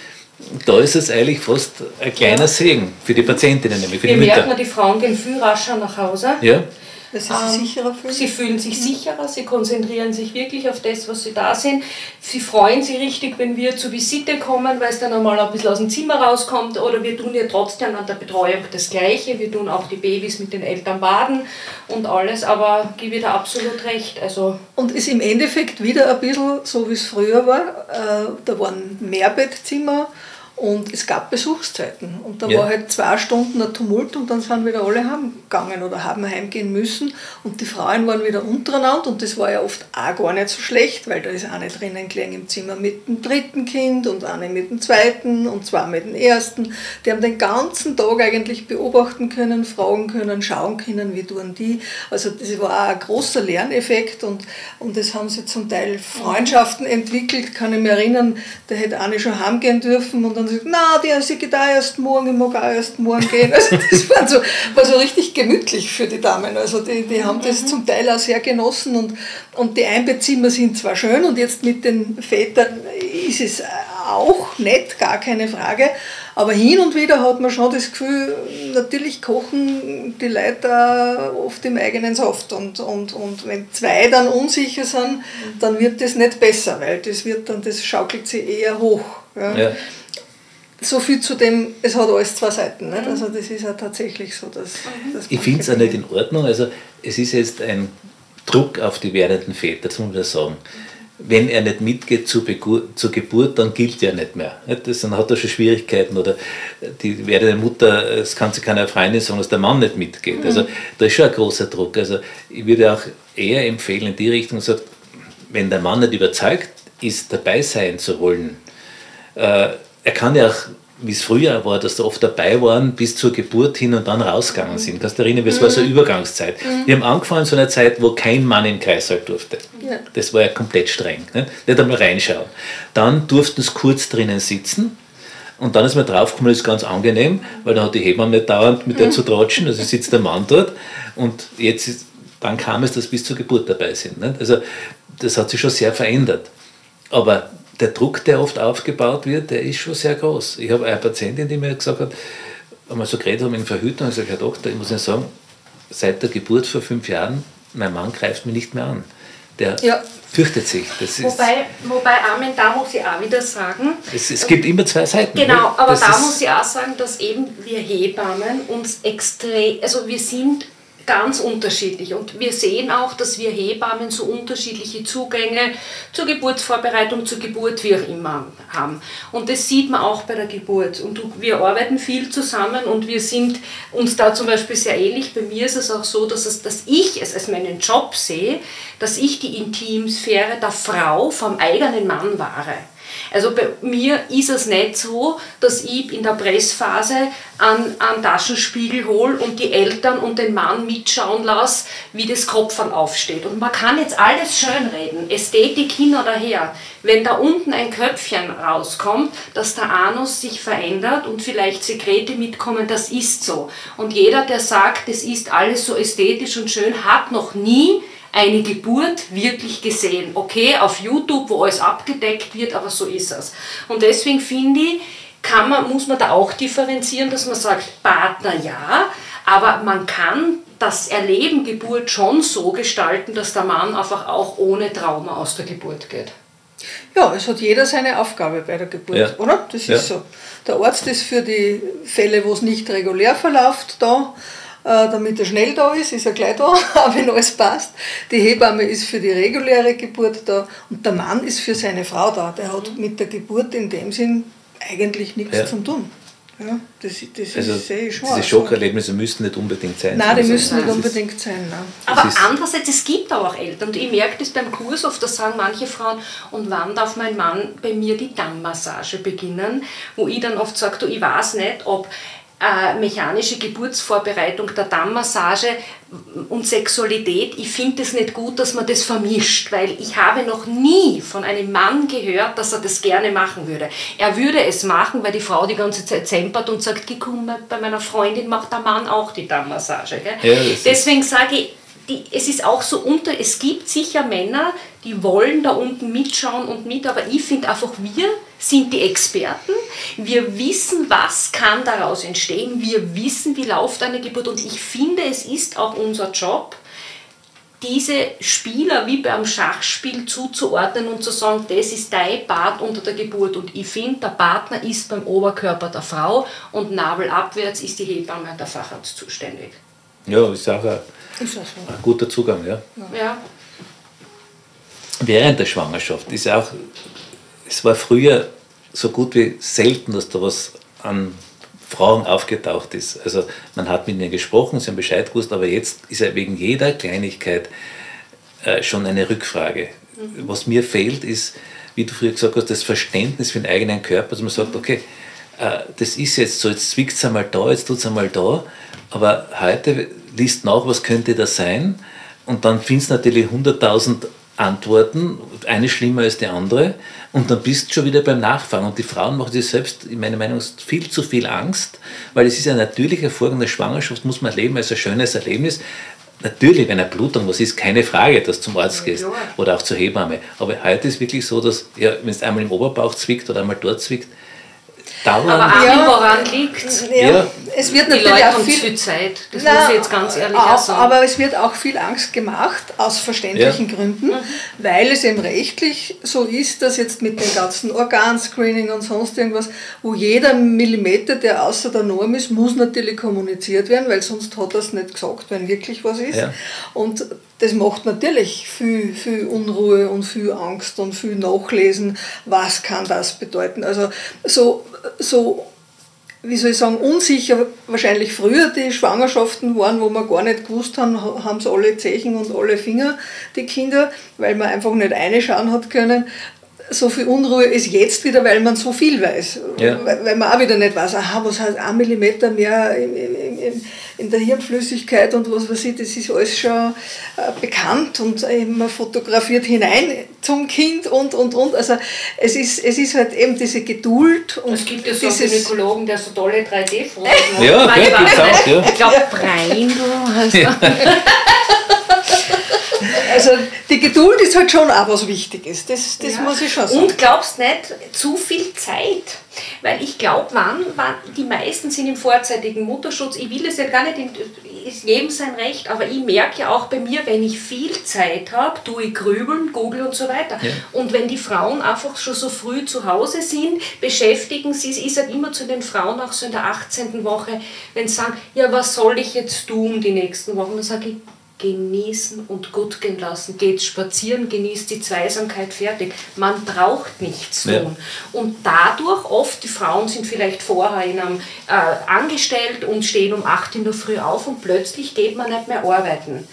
S1: da ist es eigentlich fast ein kleiner ja. Segen für die Patientinnen, nämlich für
S3: Wir
S1: die Mütter.
S3: merken, die Frauen gehen viel rascher nach Hause.
S1: Ja.
S2: Dass sie sich ähm, sicherer fühlen?
S3: Sie fühlen sich sicherer, sie konzentrieren sich wirklich auf das, was sie da sind. Sie freuen sich richtig, wenn wir zur Visite kommen, weil es dann einmal ein bisschen aus dem Zimmer rauskommt. Oder wir tun ja trotzdem an der Betreuung das Gleiche. Wir tun auch die Babys mit den Eltern baden und alles. Aber gebe ich da absolut recht. Also
S2: und ist im Endeffekt wieder ein bisschen so, wie es früher war. Äh, da waren Mehrbettzimmer und es gab Besuchszeiten. Und da ja. war halt zwei Stunden ein Tumult und dann sind wieder alle heimgegangen oder haben heimgehen müssen. Und die Frauen waren wieder untereinander und das war ja oft auch gar nicht so schlecht, weil da ist eine drinnen gelegen im Zimmer mit dem dritten Kind und eine mit dem zweiten und zwei mit dem ersten. Die haben den ganzen Tag eigentlich beobachten können, fragen können, schauen können, wie tun die. Also das war auch ein großer Lerneffekt und, und es haben sie zum Teil Freundschaften entwickelt. Kann ich mich erinnern, da hätte eine schon heimgehen dürfen und dann dann sagt, na, die, sie geht auch erst morgen, ich mag auch erst morgen gehen. Also das war so, war so richtig gemütlich für die Damen. Also die, die haben das mhm. zum Teil auch sehr genossen und, und die Einbezimmer sind zwar schön und jetzt mit den Vätern ist es auch nett, gar keine Frage, aber hin und wieder hat man schon das Gefühl, natürlich kochen die Leute oft im eigenen Saft. Und, und, und wenn zwei dann unsicher sind, dann wird das nicht besser, weil das wird dann, das schaukelt sich eher hoch. Ja. ja. So viel zu dem, es hat alles zwei Seiten. Nicht? Also das ist ja tatsächlich so. Dass,
S1: dass ich finde es auch nicht in Ordnung. Also es ist jetzt ein Druck auf die werdenden Väter, das muss man sagen wenn er nicht mitgeht zur, zur Geburt, dann gilt er nicht mehr. Das, dann hat er schon Schwierigkeiten oder die werdende Mutter, es kann sich keine Freundin sagen, dass der Mann nicht mitgeht. Also mhm. da ist schon ein großer Druck. Also ich würde auch eher empfehlen in die Richtung, sagt, wenn der Mann nicht überzeugt ist, dabei sein zu wollen, äh, er kann ja auch wie es früher war, dass da oft dabei waren bis zur Geburt hin und dann rausgegangen mhm. sind. Kannst du erinnern, es war so eine mhm. Übergangszeit. Mhm. Wir haben angefangen zu einer Zeit, wo kein Mann in den Kreißsaal durfte. Ja. Das war ja komplett streng. Nicht, nicht einmal reinschauen. Dann durften sie kurz drinnen sitzen. Und dann ist man draufgekommen, das ist ganz angenehm, weil dann hat die Hebamme nicht dauernd mit der mhm. zu tratschen, also sitzt der Mann dort und jetzt ist, dann kam es, dass bis zur Geburt dabei sind. Nicht? Also das hat sich schon sehr verändert. Aber der Druck, der oft aufgebaut wird, der ist schon sehr groß. Ich habe eine Patientin, die mir gesagt hat, wir so geredet haben in Verhütung, ich gesagt, Herr Doktor, ich muss Ihnen sagen, seit der Geburt vor fünf Jahren, mein Mann greift mich nicht mehr an. Der ja. fürchtet sich.
S3: Das wobei, wobei, Amen, da muss ich auch wieder sagen.
S1: Es, es gibt immer zwei Seiten.
S3: Genau, aber das da muss ich auch sagen, dass eben wir Hebammen uns extrem, also wir sind ganz unterschiedlich. Und wir sehen auch, dass wir Hebammen so unterschiedliche Zugänge zur Geburtsvorbereitung, zur Geburt, wie auch immer haben. Und das sieht man auch bei der Geburt. Und wir arbeiten viel zusammen und wir sind uns da zum Beispiel sehr ähnlich. Bei mir ist es auch so, dass, es, dass ich es als meinen Job sehe, dass ich die Intimsphäre der Frau vom eigenen Mann wahre. Also bei mir ist es nicht so, dass ich in der Pressphase einen, einen Taschenspiegel hole und die Eltern und den Mann mitschauen lasse, wie das Kopfern aufsteht. Und man kann jetzt alles schönreden, Ästhetik hin oder her. Wenn da unten ein Köpfchen rauskommt, dass der Anus sich verändert und vielleicht Sekrete mitkommen, das ist so. Und jeder, der sagt, es ist alles so ästhetisch und schön, hat noch nie eine Geburt wirklich gesehen. Okay, auf YouTube, wo alles abgedeckt wird, aber so ist es. Und deswegen finde ich, kann man, muss man da auch differenzieren, dass man sagt, Partner ja, aber man kann das Erleben Geburt schon so gestalten, dass der Mann einfach auch ohne Trauma aus der Geburt geht.
S2: Ja, es hat jeder seine Aufgabe bei der Geburt, ja. oder? Das ist ja. so. Der Arzt ist für die Fälle, wo es nicht regulär verläuft, da damit er schnell da ist, ist er gleich da, wenn alles passt. Die Hebamme ist für die reguläre Geburt da und der Mann ist für seine Frau da. Der hat mit der Geburt in dem Sinn eigentlich nichts ja. zu tun. Ja, das, das
S1: also ist sehr schon. Diese Schockerlebnisse müssen nicht unbedingt sein.
S2: Nein, die müssen nicht unbedingt sein. Nein.
S3: Aber andererseits, es gibt auch Eltern, und ich merke das beim Kurs oft, da sagen manche Frauen, und wann darf mein Mann bei mir die Dammmassage beginnen? Wo ich dann oft sage, du, ich weiß nicht, ob äh, mechanische Geburtsvorbereitung der Dammmassage und Sexualität, ich finde es nicht gut, dass man das vermischt, weil ich habe noch nie von einem Mann gehört, dass er das gerne machen würde. Er würde es machen, weil die Frau die ganze Zeit zempert und sagt, komm, bei meiner Freundin macht der Mann auch die Dammmassage. Ja, Deswegen sage ich, die, es ist auch so unter, es gibt sicher Männer, die wollen da unten mitschauen und mit, aber ich finde einfach, wir sind die Experten, wir wissen, was kann daraus entstehen, wir wissen, wie läuft eine Geburt und ich finde, es ist auch unser Job, diese Spieler wie beim Schachspiel zuzuordnen und zu sagen, das ist dein Part unter der Geburt. Und ich finde, der Partner ist beim Oberkörper der Frau und nabelabwärts ist die Hebamme der Facharzt zuständig.
S1: Ja, ist auch ein, ist so. ein guter Zugang. Ja.
S3: ja.
S1: Während der Schwangerschaft ist auch, es war früher so gut wie selten, dass da was an Frauen aufgetaucht ist. Also man hat mit ihnen gesprochen, sie haben Bescheid gewusst, aber jetzt ist ja wegen jeder Kleinigkeit äh, schon eine Rückfrage. Mhm. Was mir fehlt, ist, wie du früher gesagt hast, das Verständnis für den eigenen Körper, dass man sagt, okay, äh, das ist jetzt so, jetzt zwickt es einmal da, jetzt tut es einmal da, aber heute liest nach, was könnte das sein und dann findest du natürlich 100.000 Antworten, eine schlimmer als die andere, und dann bist du schon wieder beim Nachfragen. Und die Frauen machen sich selbst, in meiner Meinung, viel zu viel Angst, weil es ist ein natürlicher Vorgang der Schwangerschaft, muss man erleben als ein schönes Erlebnis. Natürlich, wenn eine Blutung was ist, keine Frage, dass du zum Arzt gehst oder auch zur Hebamme. Aber heute ist wirklich so, dass, ja, wenn es einmal im Oberbauch zwickt oder einmal dort zwickt,
S3: dauern. Aber auch ja, woran liegt
S2: ja, ja. Es wird natürlich
S3: die Leute auch viel, viel Zeit, das na, muss ich jetzt ganz ehrlich auch, sagen.
S2: Aber es wird auch viel Angst gemacht, aus verständlichen ja. Gründen, mhm. weil es eben rechtlich so ist, dass jetzt mit dem ganzen Organscreening und sonst irgendwas, wo jeder Millimeter, der außer der Norm ist, muss natürlich kommuniziert werden, weil sonst hat er es nicht gesagt, wenn wirklich was ist. Und das macht natürlich viel, viel Unruhe und viel Angst und viel Nachlesen, was kann das bedeuten. Also so, so wie soll ich sagen, unsicher wahrscheinlich früher die Schwangerschaften waren, wo man gar nicht gewusst haben, haben sie alle Zechen und alle Finger, die Kinder, weil man einfach nicht reinschauen hat können. So viel Unruhe ist jetzt wieder, weil man so viel weiß. Ja. Weil man auch wieder nicht weiß, aha, was heißt ein Millimeter mehr im, im in der Hirnflüssigkeit und was weiß ich, das ist alles schon äh, bekannt und äh, man fotografiert hinein zum Kind und und und. Also es ist, es ist halt eben diese Geduld. Und
S3: es gibt ja so einen Gynäkologen, der so tolle 3D-Fotos
S1: macht. Ja, ja.
S3: Ich glaube, Breindl. Also. Ja.
S2: Also die Geduld ist halt schon auch was Wichtiges, das, das ja. muss ich schon sagen.
S3: Und glaubst nicht, zu viel Zeit. Weil ich glaube, wann, wann, die meisten sind im vorzeitigen Mutterschutz. Ich will es ja gar nicht, in, ist jedem sein Recht, aber ich merke ja auch bei mir, wenn ich viel Zeit habe, tue ich grübeln, google und so weiter. Ja. Und wenn die Frauen einfach schon so früh zu Hause sind, beschäftigen sie, ich sage immer zu den Frauen auch so in der 18. Woche, wenn sie sagen, ja, was soll ich jetzt tun die nächsten Wochen, dann sage ich, genießen und gut gehen lassen. Geht spazieren, genießt die Zweisamkeit fertig. Man braucht nichts tun. Ja. Und dadurch, oft die Frauen sind vielleicht vorher in einem, äh, angestellt und stehen um 8 in der Früh auf und plötzlich geht man nicht mehr arbeiten.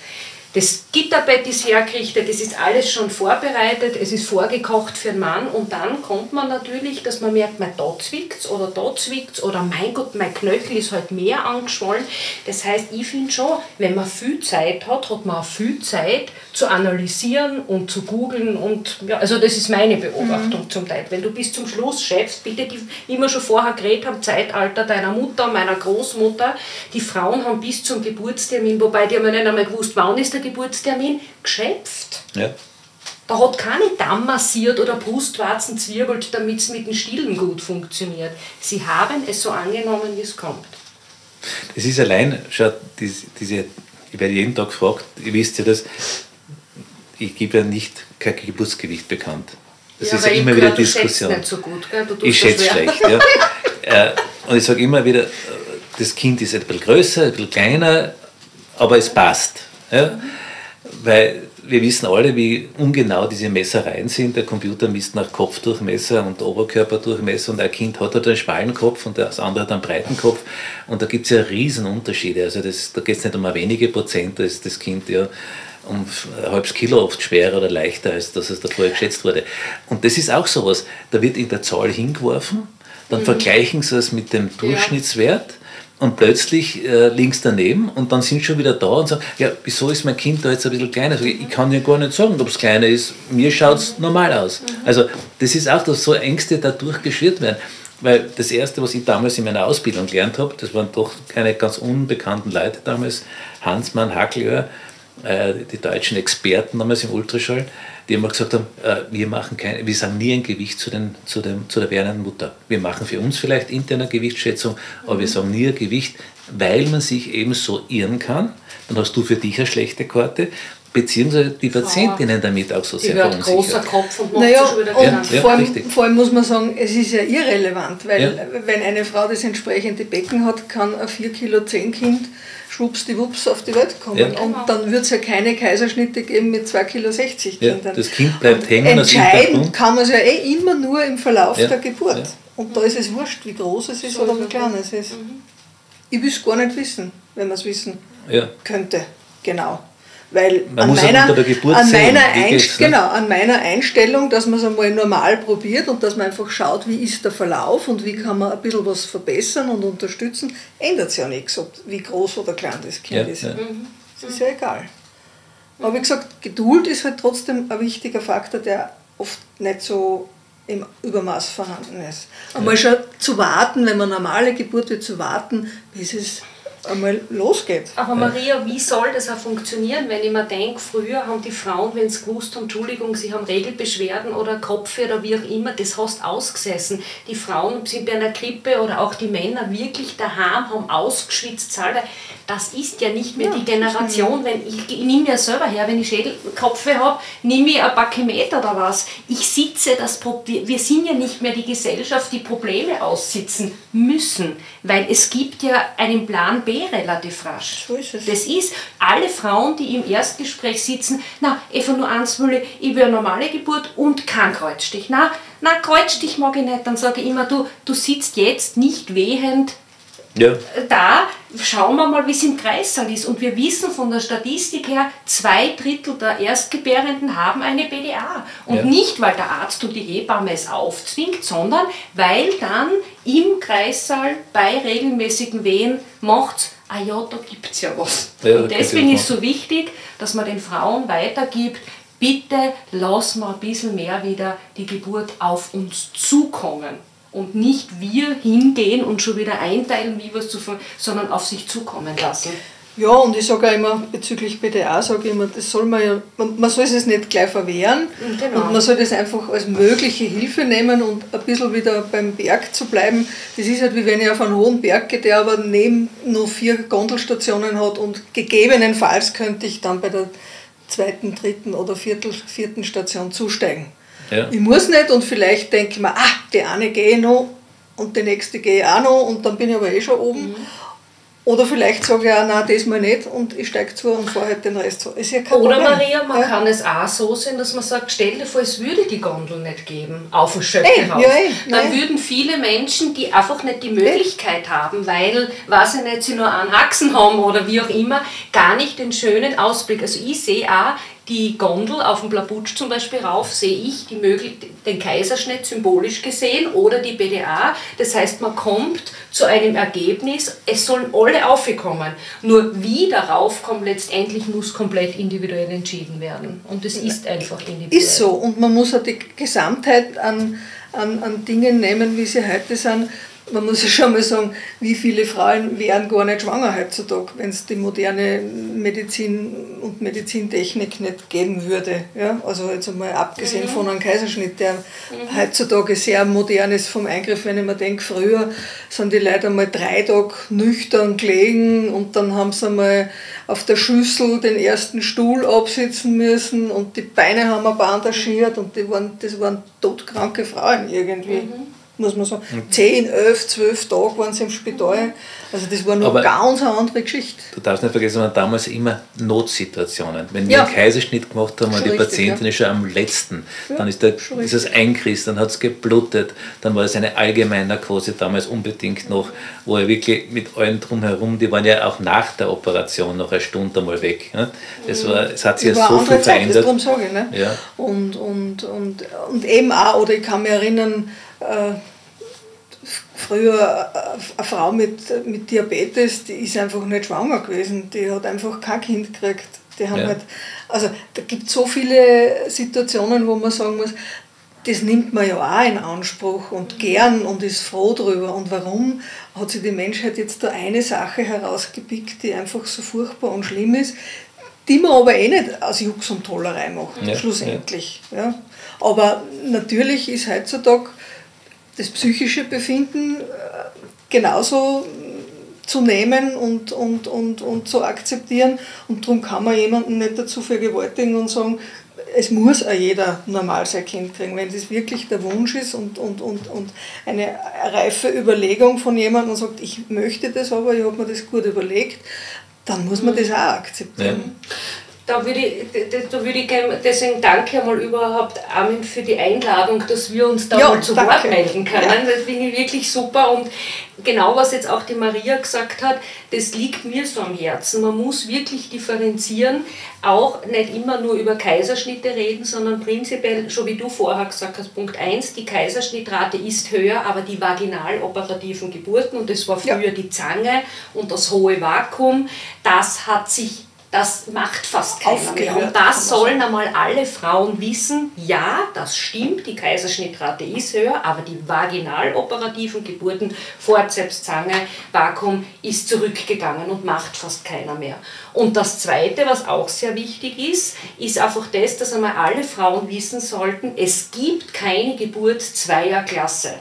S3: Das Gitterbett ist hergerichtet, es ist alles schon vorbereitet, es ist vorgekocht für den Mann und dann kommt man natürlich, dass man merkt, mein da zwickt oder da zwickt oder mein Gott, mein Knöchel ist halt mehr angeschwollen. Das heißt, ich finde schon, wenn man viel Zeit hat, hat man auch viel Zeit zu analysieren und zu googeln und ja, also das ist meine Beobachtung mhm. zum Teil. Wenn du bis zum Schluss schaffst, bitte, die, wie wir schon vorher geredet haben, Zeitalter deiner Mutter, meiner Großmutter, die Frauen haben bis zum Geburtstermin, wobei die haben ja nicht einmal gewusst, wann ist der Geburtstermin geschöpft.
S1: Ja.
S3: Da hat keine Damm massiert oder Brustwarzen zwirbelt, damit es mit den Stillen gut funktioniert. Sie haben es so angenommen, wie es kommt.
S1: Das ist allein, schaut, diese, ich werde jeden Tag gefragt, ihr wisst ja das, ich gebe ja nicht kein Geburtsgewicht bekannt. Das ja, ist ja immer wieder Diskussion.
S3: Nicht so gut,
S1: ich schätze schlecht. Ja. Äh, und ich sage immer wieder, das Kind ist ein bisschen größer, ein bisschen kleiner, aber es passt. Ja? Weil wir wissen alle, wie ungenau diese Messereien sind. Der Computer misst nach Kopfdurchmesser und Oberkörperdurchmesser und ein Kind hat halt einen schmalen Kopf und das andere hat einen breiten Kopf. Und da gibt es ja Riesenunterschiede. Also das, da geht es nicht um wenige Prozent, da ist das Kind ja um ein halbes Kilo oft schwerer oder leichter, als dass es davor geschätzt wurde. Und das ist auch sowas. Da wird in der Zahl hingeworfen, dann mhm. vergleichen sie es mit dem Durchschnittswert und plötzlich äh, links daneben und dann sind schon wieder da und sagen, ja, wieso ist mein Kind da jetzt ein bisschen kleiner? Ich kann ja gar nicht sagen, ob es kleiner ist. Mir schaut es normal aus. Also das ist auch, dass so Ängste dadurch geschürt werden. Weil das Erste, was ich damals in meiner Ausbildung gelernt habe, das waren doch keine ganz unbekannten Leute damals, Hansmann, Hackelöhr, äh, die deutschen Experten damals im Ultraschall, die immer gesagt haben, äh, wir, machen keine, wir sagen nie ein Gewicht zu, den, zu, dem, zu der werdenden Mutter. Wir machen für uns vielleicht interne Gewichtsschätzung, aber wir sagen nie ein Gewicht, weil man sich eben so irren kann. Dann hast du für dich eine schlechte Karte, beziehungsweise die Patientinnen damit auch so sehr verunsichert. großer
S2: Kopf und macht naja, schon wieder und ja, vor, allem, vor, allem, muss man sagen, es ist ja irrelevant, weil ja. wenn eine Frau das entsprechende Becken hat, kann ein 4 Kilo 10 Kind schwuppsdiwupps auf die Welt kommen. Ja. Und dann wird es ja keine Kaiserschnitte geben mit 2,60 Kilo Kindern.
S1: Ja, das Kind bleibt hängen.
S2: Entscheiden kann man es ja eh immer nur im Verlauf ja. der Geburt. Und da ist es wurscht, wie groß es ist so oder wie klein es ist. Mhm. Ich will es gar nicht wissen, wenn man es wissen könnte. Genau. Weil man an, meiner, an, meiner Einst ne? genau, an meiner Einstellung, dass man es einmal normal probiert und dass man einfach schaut, wie ist der Verlauf und wie kann man ein bisschen was verbessern und unterstützen, ändert sich ja nichts, ob, wie groß oder klein das Kind ja, ist. Ja. Mhm. Das ist ja egal. Aber wie gesagt, Geduld ist halt trotzdem ein wichtiger Faktor, der oft nicht so im Übermaß vorhanden ist. Einmal schon zu warten, wenn man normale Geburt wird, zu warten, bis es einmal losgeht.
S3: Aber Maria, wie soll das auch funktionieren, wenn ich mir denke, früher haben die Frauen, wenn sie gewusst haben, Entschuldigung, sie haben Regelbeschwerden oder Kopfweh oder wie auch immer, das hast ausgesessen. Die Frauen sind bei einer Krippe oder auch die Männer wirklich daheim, haben ausgeschwitzt, Salbe. Das ist ja nicht mehr ja, die Generation, wenn ich, ich nehme ja selber her, wenn ich Schädel, Kopfweh habe, nehme ich ein paar Kilometer oder was. Ich sitze, das, wir sind ja nicht mehr die Gesellschaft, die Probleme aussitzen müssen, weil es gibt ja einen Plan B relativ rasch. So ist es. Das ist, alle Frauen, die im Erstgespräch sitzen, na, Eva, nur eins will ich, ich will eine normale Geburt und kein Kreuzstich. Na, na, Kreuzstich mag ich nicht. Dann sage ich immer, du, du sitzt jetzt nicht wehend ja. da, schauen wir mal, wie es im Kreissaal ist. Und wir wissen von der Statistik her, zwei Drittel der Erstgebärenden haben eine BDA. Und ja. nicht, weil der Arzt und die Hebamme es aufzwingt, sondern weil dann im Kreissaal bei regelmäßigen Wehen macht ah ja, da gibt es ja was. Ja, und deswegen ist es so wichtig, dass man den Frauen weitergibt, bitte lass mal ein bisschen mehr wieder die Geburt auf uns zukommen und nicht wir hingehen und schon wieder einteilen, wie was zu sondern auf sich zukommen lassen.
S2: Ja, und ich sage auch immer bezüglich BDA, sage ich immer, das soll man ja, man, man soll es nicht gleich verwehren genau. und man soll das einfach als mögliche Hilfe nehmen und ein bisschen wieder beim Berg zu bleiben. Das ist halt wie wenn ich auf einen hohen Berg gehe, der aber neben nur vier Gondelstationen hat und gegebenenfalls könnte ich dann bei der zweiten, dritten oder viertel, vierten Station zusteigen. Ja. Ich muss nicht und vielleicht denke ich mir, ah, die eine gehe ich noch und die nächste gehe ich auch noch und dann bin ich aber eh schon oben. Mhm. Oder vielleicht sage ich auch, nein, das mal nicht und ich steige zu und fahre halt den Rest zu.
S3: Ist ja kein Oder Problem. Maria, man ja. kann es auch so sehen, dass man sagt, stell dir vor, es würde die Gondel nicht geben auf dem Schöpfehaus. Ja, Dann würden viele Menschen, die einfach nicht die Möglichkeit haben, weil, weiß ich nicht, sie nur einen Haxen haben oder wie auch immer, gar nicht den schönen Ausblick. Also ich sehe auch, die Gondel auf dem Plabutsch zum Beispiel rauf, sehe ich den Kaiserschnitt symbolisch gesehen oder die BDA. Das heißt, man kommt zu einem Ergebnis, es sollen alle aufgekommen. Nur wie darauf kommt, letztendlich muss komplett individuell entschieden werden. Und es ist einfach individuell.
S2: Ist so. Und man muss auch die Gesamtheit an, an, an Dingen nehmen, wie sie heute sind man muss ja schon mal sagen, wie viele Frauen wären gar nicht schwanger heutzutage, wenn es die moderne Medizin und Medizintechnik nicht geben würde. Ja? Also jetzt einmal abgesehen mhm. von einem Kaiserschnitt, der mhm. heutzutage sehr modern ist vom Eingriff, wenn ich mir denke, früher sind die Leute einmal drei Tage nüchtern gelegen und dann haben sie einmal auf der Schüssel den ersten Stuhl absitzen müssen und die Beine haben ein bandagiert und die waren, das waren todkranke Frauen irgendwie. Mhm muss man sagen. Mhm. 10, 11, 12 Tage waren sie im Spital. Also das war noch ganz eine andere Geschichte.
S1: Du darfst nicht vergessen, es waren damals immer Notsituationen. Wenn wir ja. einen Kaiserschnitt gemacht haben, war die richtig, Patientin ja. schon am letzten. Ja, dann ist, der, ist es eingerissen, dann hat es geblutet, dann war es eine Allgemeinnarkose damals unbedingt noch, wo er wirklich mit allen drumherum, die waren ja auch nach der Operation noch eine Stunde mal weg. Es, war, es hat sich ja so viel Zeit, verändert.
S2: Das sage ich, ne? ja. und, und, und, und eben auch, oder ich kann mich erinnern, äh, früher eine Frau mit, mit Diabetes, die ist einfach nicht schwanger gewesen, die hat einfach kein Kind gekriegt. Die haben ja. halt, also da gibt es so viele Situationen, wo man sagen muss, das nimmt man ja auch in Anspruch und gern und ist froh drüber. Und warum hat sich die Menschheit jetzt da eine Sache herausgepickt, die einfach so furchtbar und schlimm ist, die man aber eh nicht aus Jux und Tollerei macht, ja, schlussendlich. Ja. ja. Aber natürlich ist heutzutage das psychische Befinden äh, genauso zu nehmen und, und, und, und zu akzeptieren. Und darum kann man jemanden nicht dazu vergewaltigen und sagen, es muss auch jeder normal sein Kind kriegen. Wenn das wirklich der Wunsch ist und, und, und, und eine reife Überlegung von jemandem und sagt, ich möchte das, aber ich habe mir das gut überlegt, dann muss man das auch akzeptieren. Ja
S3: da würde ich, da würde ich deswegen danke einmal überhaupt Armin für die Einladung, dass wir uns da ja, mal zu danke. Wort melden können. Ja. Das finde ich wirklich super und genau was jetzt auch die Maria gesagt hat, das liegt mir so am Herzen. Man muss wirklich differenzieren, auch nicht immer nur über Kaiserschnitte reden, sondern prinzipiell, schon wie du vorher gesagt hast, Punkt 1, die Kaiserschnittrate ist höher, aber die vaginal operativen Geburten, und das war früher ja. die Zange und das hohe Vakuum, das hat sich das macht fast keiner mehr. Und das sollen einmal alle Frauen wissen, ja, das stimmt, die Kaiserschnittrate ist höher, aber die vaginaloperativen Geburten, Forzeps, Zange, Vakuum, ist zurückgegangen und macht fast keiner mehr. Und das Zweite, was auch sehr wichtig ist, ist einfach das, dass einmal alle Frauen wissen sollten, es gibt keine Geburt zweier Klasse.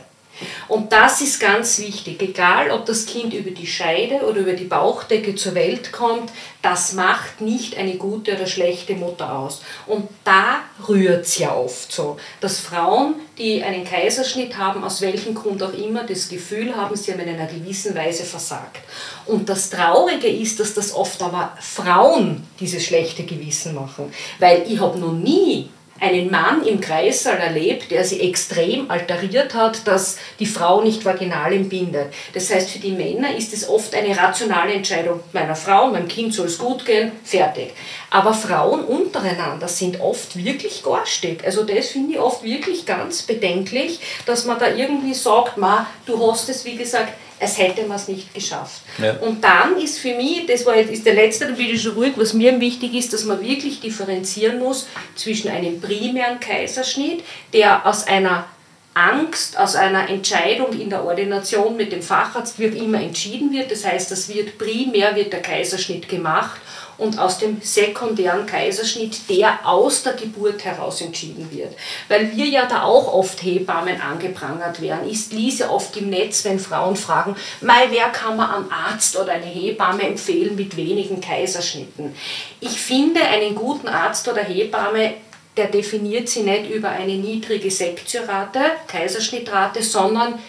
S3: Und das ist ganz wichtig, egal ob das Kind über die Scheide oder über die Bauchdecke zur Welt kommt, das macht nicht eine gute oder schlechte Mutter aus. Und da rührt es ja oft so, dass Frauen, die einen Kaiserschnitt haben, aus welchem Grund auch immer, das Gefühl haben, sie haben in einer gewissen Weise versagt. Und das Traurige ist, dass das oft aber Frauen dieses schlechte Gewissen machen. Weil ich habe noch nie einen Mann im Kreissaal erlebt, der sie extrem alteriert hat, dass die Frau nicht vaginal entbindet. Das heißt, für die Männer ist es oft eine rationale Entscheidung. Meiner Frau, meinem Kind soll es gut gehen, fertig. Aber Frauen untereinander sind oft wirklich garstig. Also das finde ich oft wirklich ganz bedenklich, dass man da irgendwie sagt, Ma, du hast es, wie gesagt, als hätte man es nicht geschafft. Ja. Und dann ist für mich, das war ist der letzte, da bin ich schon ruhig, was mir wichtig ist, dass man wirklich differenzieren muss zwischen einem primären Kaiserschnitt, der aus einer Angst, aus einer Entscheidung in der Ordination mit dem Facharzt wird immer entschieden wird. Das heißt, das wird primär wird der Kaiserschnitt gemacht und aus dem sekundären Kaiserschnitt, der aus der Geburt heraus entschieden wird. Weil wir ja da auch oft Hebammen angeprangert werden. Ich lese oft im Netz, wenn Frauen fragen, Mei, wer kann man am Arzt oder eine Hebamme empfehlen mit wenigen Kaiserschnitten? Ich finde einen guten Arzt oder Hebamme der definiert sie nicht über eine niedrige Sektiorate, Kaiserschnittrate, sondern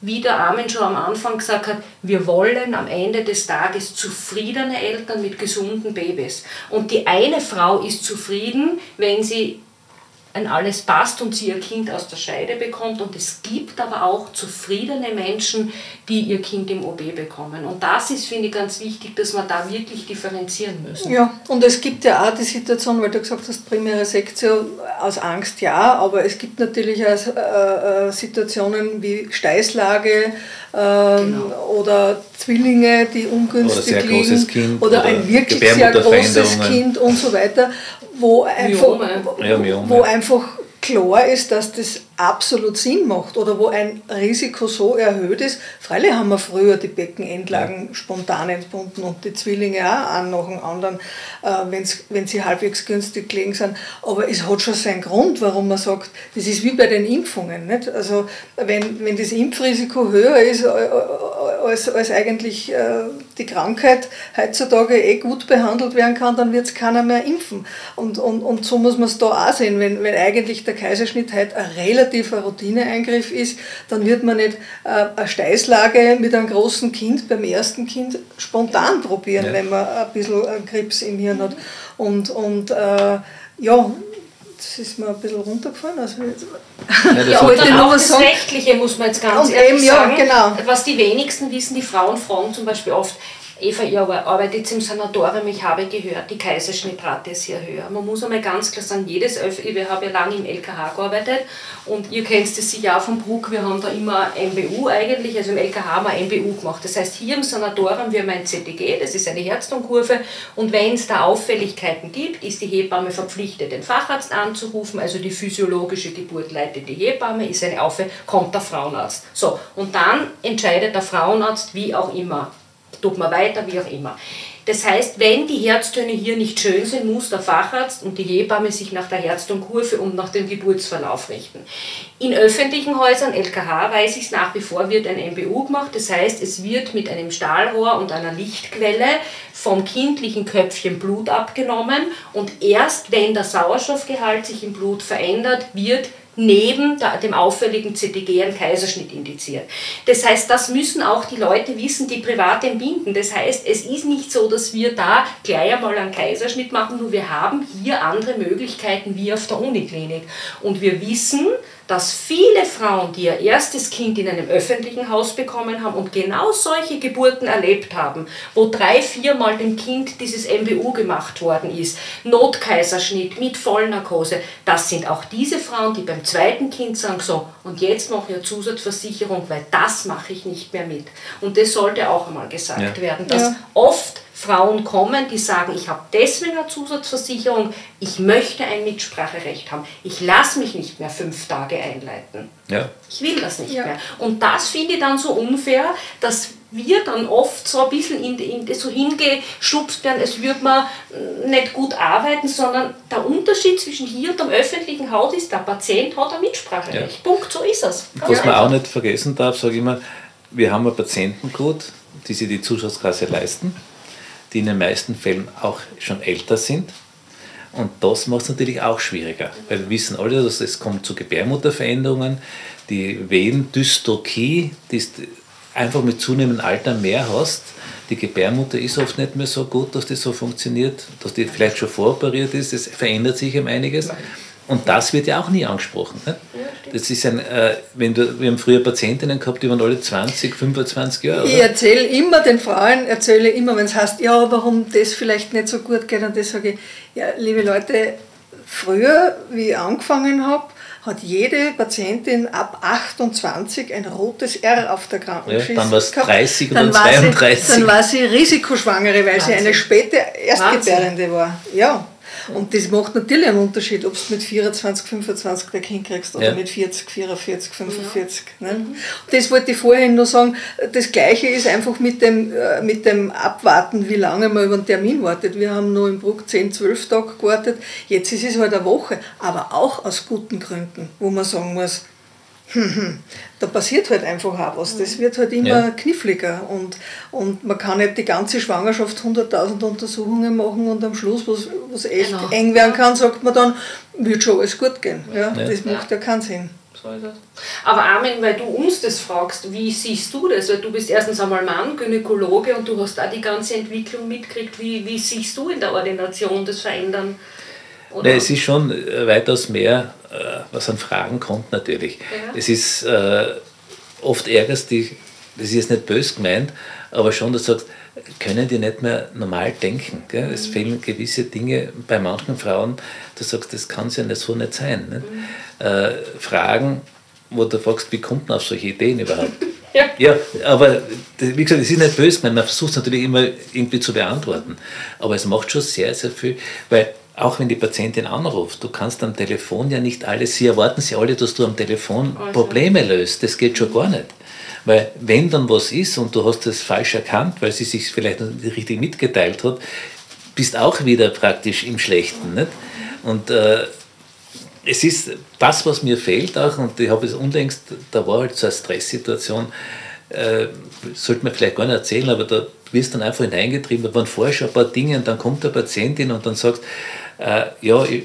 S3: wie der Armin schon am Anfang gesagt hat, wir wollen am Ende des Tages zufriedene Eltern mit gesunden Babys. Und die eine Frau ist zufrieden, wenn sie wenn alles passt und sie ihr Kind aus der Scheide bekommt. Und es gibt aber auch zufriedene Menschen, die ihr Kind im OB bekommen. Und das ist, finde ich, ganz wichtig, dass wir da wirklich differenzieren müssen.
S2: Ja, und es gibt ja auch die Situation, weil du gesagt hast, primäre Sektion aus Angst ja, aber es gibt natürlich auch äh, äh Situationen wie Steißlage ähm, genau. oder Zwillinge, die ungünstig oder liegen kind, oder, oder ein wirklich sehr großes Kind und so weiter, wo einfach, wo, wo einfach klar ist, dass das absolut Sinn macht oder wo ein Risiko so erhöht ist. Freilich haben wir früher die Beckenendlagen ja. spontan entbunden und die Zwillinge auch einen nach dem anderen, äh, wenn sie halbwegs günstig gelegen sind. Aber es hat schon seinen Grund, warum man sagt, das ist wie bei den Impfungen. Nicht? Also wenn, wenn das Impfrisiko höher ist äh, äh, als, als eigentlich äh, die Krankheit heutzutage eh gut behandelt werden kann, dann wird es keiner mehr impfen. Und, und, und so muss man es da auch sehen, wenn, wenn eigentlich der Kaiserschnitt halt ein relativ relativer Routineeingriff ist, dann wird man nicht äh, eine Steißlage mit einem großen Kind beim ersten Kind spontan probieren, ja. wenn man ein bisschen Krebs im Hirn hat. Und, und äh, ja, das ist mir ein bisschen runtergefallen. Also
S3: ja, ja und dann auch das sagen. Rechtliche muss man jetzt ganz und ehrlich eben, sagen. Ja, genau. Was die wenigsten wissen, die Frauen fragen zum Beispiel oft, Eva, ihr arbeitet im Sanatorium, ich habe gehört, die Kaiserschnittrate ist hier höher. Man muss einmal ganz klar sagen, jedes Öf ich habe ja lange im LKH gearbeitet und ihr kennt das sicher auch vom Bruck, wir haben da immer MBU eigentlich, also im LKH haben wir MBU gemacht. Das heißt, hier im Sanatorium, wir haben ein CTG, das ist eine Herztonkurve und wenn es da Auffälligkeiten gibt, ist die Hebamme verpflichtet, den Facharzt anzurufen, also die physiologische Geburt leitet die Hebamme, ist eine Auffälligkeit, kommt der Frauenarzt. So, und dann entscheidet der Frauenarzt, wie auch immer, tut man weiter, wie auch immer. Das heißt, wenn die Herztöne hier nicht schön sind, muss der Facharzt und die Hebamme sich nach der Herztonkurve und nach dem Geburtsverlauf richten. In öffentlichen Häusern, LKH weiß ich es nach wie vor, wird ein MBU gemacht. Das heißt, es wird mit einem Stahlrohr und einer Lichtquelle vom kindlichen Köpfchen Blut abgenommen und erst wenn der Sauerstoffgehalt sich im Blut verändert, wird neben dem auffälligen CTG ein Kaiserschnitt indiziert. Das heißt, das müssen auch die Leute wissen, die privat entbinden. Das heißt, es ist nicht so, dass wir da gleich einmal einen Kaiserschnitt machen, nur wir haben hier andere Möglichkeiten wie auf der Uniklinik. Und wir wissen, dass viele Frauen, die ihr erstes Kind in einem öffentlichen Haus bekommen haben und genau solche Geburten erlebt haben, wo drei, viermal dem Kind dieses MBU gemacht worden ist, Notkaiserschnitt mit Vollnarkose, das sind auch diese Frauen, die beim zweiten Kind sagen, so, und jetzt mache ich eine Zusatzversicherung, weil das mache ich nicht mehr mit. Und das sollte auch einmal gesagt ja. werden, dass ja. oft Frauen kommen, die sagen, ich habe deswegen eine Zusatzversicherung, ich möchte ein Mitspracherecht haben. Ich lasse mich nicht mehr fünf Tage einleiten.
S1: Ja.
S3: Ich will das nicht ja. mehr. Und das finde ich dann so unfair, dass wir dann oft so ein bisschen in, in, so hingeschubst werden, als würde man nicht gut arbeiten, sondern der Unterschied zwischen hier und dem öffentlichen Haus ist, der Patient hat ein Mitspracherecht. Ja. Punkt, so ist es.
S1: Was man auch nicht vergessen darf, sage ich immer, wir haben ein Patientengut, die sich die Zusatzkasse leisten, die in den meisten Fällen auch schon älter sind. Und das macht es natürlich auch schwieriger, weil wir wissen alle, dass es kommt zu Gebärmutterveränderungen, die Venendystokie, die einfach mit zunehmendem Alter mehr hast. Die Gebärmutter ist oft nicht mehr so gut, dass das so funktioniert, dass die vielleicht schon voroperiert ist. Es verändert sich eben einiges. Und das wird ja auch nie angesprochen. Ne? Das ist ein, äh, wenn du, wir haben früher Patientinnen gehabt, die waren alle 20, 25 Jahre.
S2: Oder? Ich erzähle immer den Frauen, erzähle immer, wenn es heißt, ja, warum das vielleicht nicht so gut geht, und das sage ich, ja, liebe Leute, früher, wie ich angefangen habe, hat jede Patientin ab 28 ein rotes R auf der Krankengeschichte
S1: ja, Dann war es 30 oder 32.
S2: Sie, dann war sie Risikoschwangere, weil Wahnsinn. sie eine späte Erstgebärende war. Ja. Und das macht natürlich einen Unterschied, ob du mit 24, 25 dein Kind kriegst oder ja. mit 40, 44, 45. Ja. Ne? Mhm. Das wollte ich vorhin nur sagen. Das Gleiche ist einfach mit dem, äh, mit dem Abwarten, wie lange man über einen Termin wartet. Wir haben nur im Bruck 10, 12 Tage gewartet. Jetzt ist es halt eine Woche, aber auch aus guten Gründen, wo man sagen muss, da passiert halt einfach auch was. Das wird halt immer ja. kniffliger und, und man kann nicht die ganze Schwangerschaft 100.000 Untersuchungen machen und am Schluss, wo es echt genau. eng werden kann, sagt man dann, wird schon alles gut gehen. Ja, ja. Das macht ja keinen Sinn.
S3: So ist es. Aber Armin, weil du uns das fragst, wie siehst du das? Weil du bist erstens einmal Mann, Gynäkologe und du hast auch die ganze Entwicklung mitgekriegt. Wie, wie siehst du in der Ordination das Verändern?
S1: Oder? es ist schon äh, weitaus mehr, äh, was an Fragen kommt natürlich. Ja. Es ist äh, oft ärgerst dich, das ist jetzt nicht böse gemeint, aber schon, dass du sagst, können die nicht mehr normal denken. Gell? Mhm. Es fehlen gewisse Dinge bei manchen Frauen, du sagst, das kann ja nicht so nicht sein. Nicht? Mhm. Äh, Fragen, wo du fragst, wie kommt man auf solche Ideen überhaupt? Ja. ja, aber wie gesagt, es ist nicht böse, man versucht es natürlich immer irgendwie zu beantworten. Aber es macht schon sehr, sehr viel, weil auch wenn die Patientin anruft, du kannst am Telefon ja nicht alles, sie erwarten sie alle, dass du am Telefon also. Probleme löst. Das geht schon gar nicht. Weil wenn dann was ist und du hast das falsch erkannt, weil sie sich vielleicht nicht richtig mitgeteilt hat, bist auch wieder praktisch im Schlechten. Nicht? Und äh, es ist das, was mir fehlt auch, und ich habe es unlängst, da war halt so eine Stresssituation, äh, sollte man vielleicht gar nicht erzählen, aber da wirst dann einfach hineingetrieben, da waren vorher schon ein paar Dinge und dann kommt der Patientin und dann sagt, äh, ja, äh,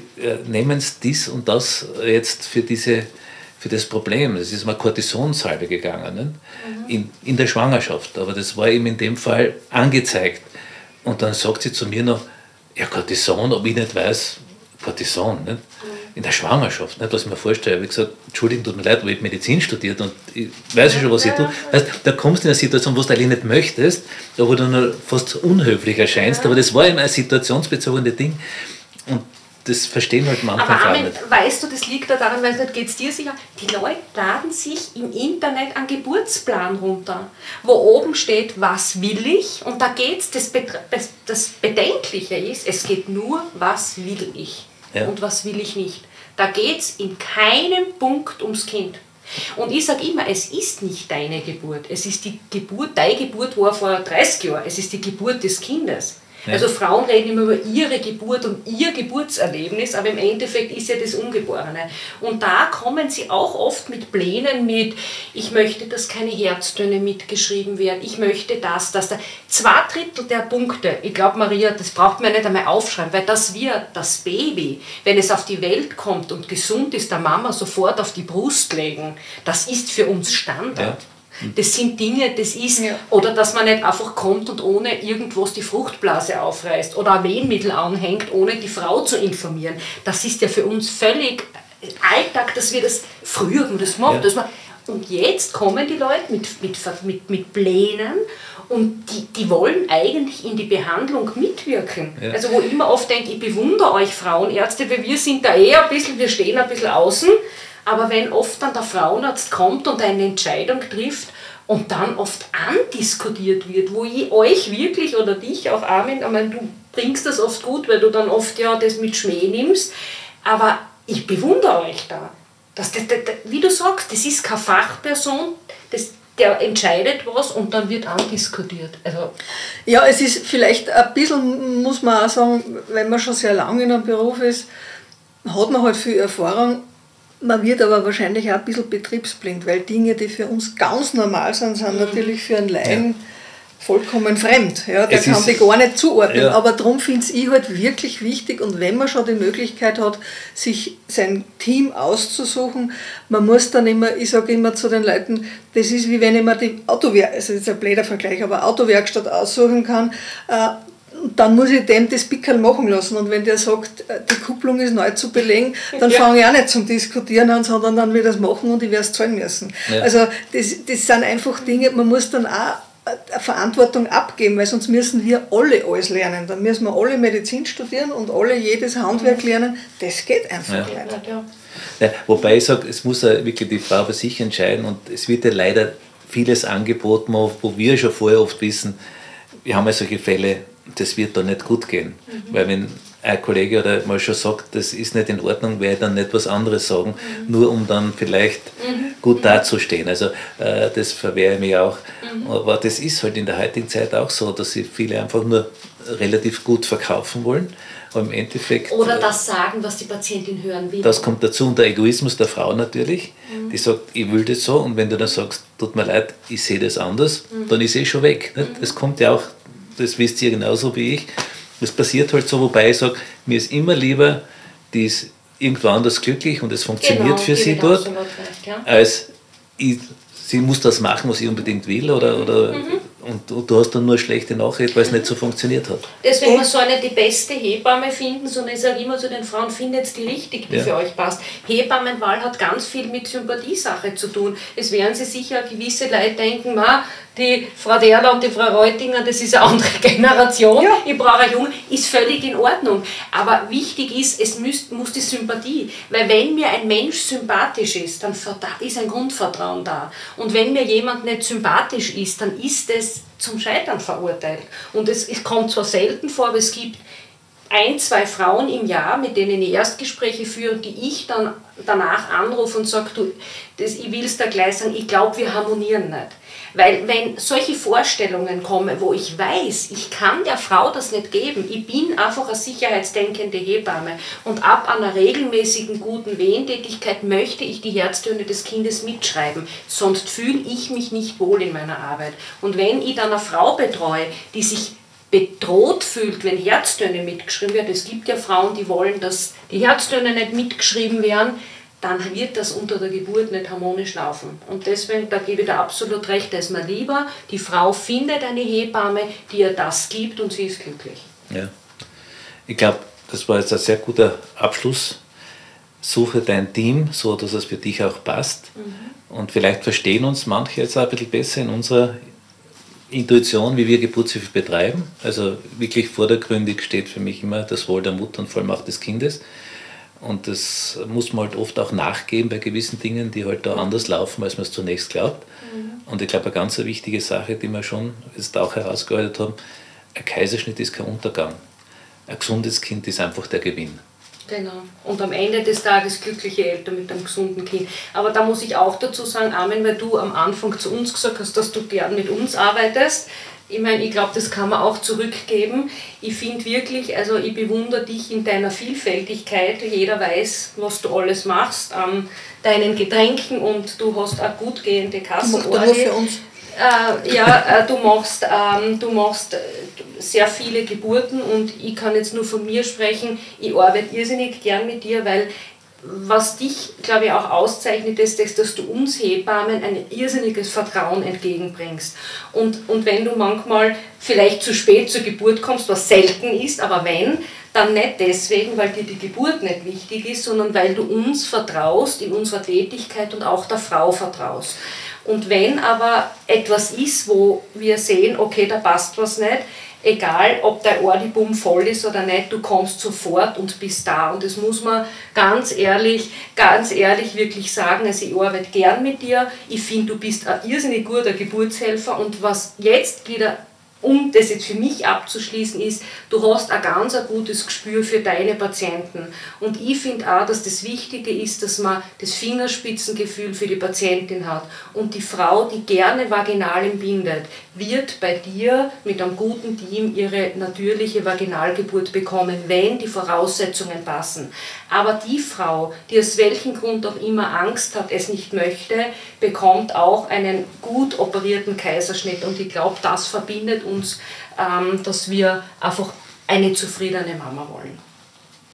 S1: nehmen Sie dies und das jetzt für, diese, für das Problem. Das ist mal Kortisonsalbe gegangen, ne? mhm. in, in der Schwangerschaft, aber das war ihm in dem Fall angezeigt. Und dann sagt sie zu mir noch, ja, Cortison, ob ich nicht weiß, Cortison, nicht? in der Schwangerschaft, nicht, was ich mir vorstelle. Ich gesagt, Entschuldigung, tut mir leid, aber ich habe Medizin studiert und ich weiß ja schon, was ich tue. Weißt, da kommst du in eine Situation, wo du eigentlich nicht möchtest, wo du nur fast unhöflich erscheinst, aber das war immer ein situationsbezogenes Ding. Und das verstehen halt manche
S3: Aber Armin, nicht. weißt du, das liegt da daran, weil nicht geht es dir sicher, die Leute laden sich im Internet einen Geburtsplan runter, wo oben steht, was will ich und da geht es, das, das Bedenkliche ist, es geht nur, was will ich ja. und was will ich nicht. Da geht es in keinem Punkt ums Kind. Und ich sage immer, es ist nicht deine Geburt, es ist die Geburt, deine Geburt war vor 30 Jahren, es ist die Geburt des Kindes. Also Frauen reden immer über ihre Geburt und ihr Geburtserlebnis, aber im Endeffekt ist ja das Ungeborene. Und da kommen sie auch oft mit Plänen mit, ich möchte, dass keine Herztöne mitgeschrieben werden, ich möchte das, das, das. Zwei Drittel der Punkte, ich glaube Maria, das braucht man nicht einmal aufschreiben, weil das wir, das Baby, wenn es auf die Welt kommt und gesund ist, der Mama sofort auf die Brust legen, das ist für uns Standard. Ja. Das sind Dinge, das ist, ja. oder dass man nicht einfach kommt und ohne irgendwas die Fruchtblase aufreißt oder ein Wehenmittel anhängt, ohne die Frau zu informieren. Das ist ja für uns völlig Alltag, dass wir das früher das machen. Ja. Das man, und jetzt kommen die Leute mit, mit, mit, mit Plänen und die, die wollen eigentlich in die Behandlung mitwirken. Ja. Also wo ich immer oft denke, ich bewundere euch Frauenärzte, weil wir sind da eher ein bisschen, wir stehen ein bisschen außen Aber wenn oft dann der Frauenarzt kommt und eine Entscheidung trifft und dann oft andiskutiert wird, wo ich euch wirklich oder dich auch, Armin, ich meine, du bringst das oft gut, weil du dann oft ja das mit Schmäh nimmst, aber ich bewundere euch da. Das, das, das, wie du sagst, das ist keine Fachperson, das, der entscheidet was und dann wird andiskutiert. Also
S2: ja, es ist vielleicht ein bisschen, muss man auch sagen, wenn man schon sehr lange in einem Beruf ist, hat man halt viel Erfahrung. Man wird aber wahrscheinlich auch ein bisschen betriebsblind, weil Dinge, die für uns ganz normal sind, sind mhm. natürlich für einen Laien. Ja vollkommen fremd. Ja, der es kann die gar nicht zuordnen. Ja. Aber darum finde ich halt wirklich wichtig und wenn man schon die Möglichkeit hat, sich sein Team auszusuchen, man muss dann immer, ich sage immer zu den Leuten, das ist wie wenn ich mir die Autowerkstatt, also das ist ein blöder Vergleich, aber Autowerkstatt aussuchen kann, äh, dann muss ich dem das Pickel machen lassen. Und wenn der sagt, äh, die Kupplung ist neu zu belegen, dann ja. fange ich auch nicht zum Diskutieren an, sondern dann will ich das machen und ich werde es zahlen müssen. Ja. Also das, das sind einfach Dinge, man muss dann auch Verantwortung abgeben, weil sonst müssen wir alle alles lernen. Dann müssen wir alle Medizin studieren und alle jedes Handwerk mhm. lernen. Das geht einfach ja. nicht.
S1: Ja, wobei ich sage, es muss ja wirklich die Frau für sich entscheiden und es wird ja leider vieles angeboten, wo wir schon vorher oft wissen, wir haben ja solche Fälle, das wird da nicht gut gehen. Mhm. Weil wenn ein Kollege oder mal schon sagt, das ist nicht in Ordnung, werde ich dann nicht was anderes sagen, mhm. nur um dann vielleicht mhm. gut dazustehen. Also äh, das verwehre ich mich auch. Mhm. Aber das ist halt in der heutigen Zeit auch so, dass sie viele einfach nur relativ gut verkaufen wollen. Aber im Endeffekt.
S3: Oder äh, das sagen, was die Patientin hören will.
S1: Das kommt dazu und der Egoismus der Frau natürlich. Mhm. Die sagt, ich will das so und wenn du dann sagst, tut mir leid, ich sehe das anders, mhm. dann ist eh schon weg. Nicht? Mhm. Das kommt ja auch, das wisst ihr genauso wie ich das passiert halt so, wobei ich sage, mir ist immer lieber, die ist irgendwo anders glücklich und es funktioniert genau, für sie dort, recht, ja. als ich, sie muss das machen, was ich unbedingt will oder, oder mhm. Und, und, du hast dann nur schlechte Nachricht, weil es nicht so funktioniert hat.
S3: Deswegen man soll nicht die beste Hebamme finden, sondern ich sage immer zu den Frauen, findet die richtige, die ja. für euch passt. Hebammenwahl hat ganz viel mit Sympathiesache zu tun. Es werden sich sicher gewisse Leute denken, ma, die Frau Derler und die Frau Reutinger, das ist eine andere Generation, ja. ich brauche eine junge, ist völlig in Ordnung. Aber wichtig ist, es müsst, muss die Sympathie, weil wenn mir ein Mensch sympathisch ist, dann ist ein Grundvertrauen da. Und wenn mir jemand nicht sympathisch ist, dann ist es zum Scheitern verurteilt. Und es, es kommt zwar selten vor, aber es gibt ein, zwei Frauen im Jahr, mit denen ich Erstgespräche führe, die ich dann danach anrufe und sage, du, das, ich will es da gleich sagen, ich glaube, wir harmonieren nicht. Weil wenn solche Vorstellungen kommen, wo ich weiß, ich kann der Frau das nicht geben, ich bin einfach eine sicherheitsdenkende Hebamme und ab einer regelmäßigen guten Wehentätigkeit möchte ich die Herztöne des Kindes mitschreiben, sonst fühle ich mich nicht wohl in meiner Arbeit. Und wenn ich dann eine Frau betreue, die sich bedroht fühlt, wenn Herztöne mitgeschrieben werden, es gibt ja Frauen, die wollen, dass die Herztöne nicht mitgeschrieben werden, dann wird das unter der Geburt nicht harmonisch laufen. Und deswegen, da gebe ich dir absolut recht, da ist mir lieber, die Frau findet eine Hebamme, die ihr das gibt und sie ist glücklich.
S1: Ja, ich glaube, das war jetzt ein sehr guter Abschluss. Suche dein Team, so dass es für dich auch passt. Mhm. Und vielleicht verstehen uns manche jetzt auch ein bisschen besser in unserer Intuition, wie wir Geburtshilfe betreiben. Also wirklich vordergründig steht für mich immer das Wohl der Mutter und Vollmacht des Kindes. Und das muss man halt oft auch nachgeben bei gewissen Dingen, die halt da anders laufen, als man es zunächst glaubt. Mhm. Und ich glaube, eine ganz wichtige Sache, die wir schon jetzt auch herausgearbeitet haben, ein Kaiserschnitt ist kein Untergang. Ein gesundes Kind ist einfach der Gewinn.
S3: Genau. Und am Ende des Tages glückliche Eltern mit einem gesunden Kind. Aber da muss ich auch dazu sagen, Amen, weil du am Anfang zu uns gesagt hast, dass du gern mit uns arbeitest ich meine, ich glaube, das kann man auch zurückgeben. Ich finde wirklich, also ich bewundere dich in deiner Vielfältigkeit. Jeder weiß, was du alles machst an deinen Getränken und du hast auch gut gehende Kassen. Du machst für uns. Äh, ja, äh, du machst, ähm, du machst äh, sehr viele Geburten und ich kann jetzt nur von mir sprechen. Ich arbeite irrsinnig gern mit dir, weil was dich, glaube ich, auch auszeichnet, ist, dass du uns Hebammen ein irrsinniges Vertrauen entgegenbringst. Und, und wenn du manchmal vielleicht zu spät zur Geburt kommst, was selten ist, aber wenn, dann nicht deswegen, weil dir die Geburt nicht wichtig ist, sondern weil du uns vertraust in unserer Tätigkeit und auch der Frau vertraust. Und wenn aber etwas ist, wo wir sehen, okay, da passt was nicht, egal ob dein Ohribum voll ist oder nicht, du kommst sofort und bist da. Und das muss man ganz ehrlich, ganz ehrlich wirklich sagen. Also ich arbeite gern mit dir. Ich finde, du bist ein irrsinnig guter Geburtshelfer. Und was jetzt wieder um das jetzt für mich abzuschließen, ist, du hast ein ganz ein gutes Gespür für deine Patienten. Und ich finde auch, dass das Wichtige ist, dass man das Fingerspitzengefühl für die Patientin hat. Und die Frau, die gerne vaginal entbindet, wird bei dir mit einem guten Team ihre natürliche Vaginalgeburt bekommen, wenn die Voraussetzungen passen. Aber die Frau, die aus welchem Grund auch immer Angst hat, es nicht möchte, bekommt auch einen gut operierten Kaiserschnitt. Und ich glaube, das verbindet uns, ähm, dass wir einfach eine zufriedene Mama wollen.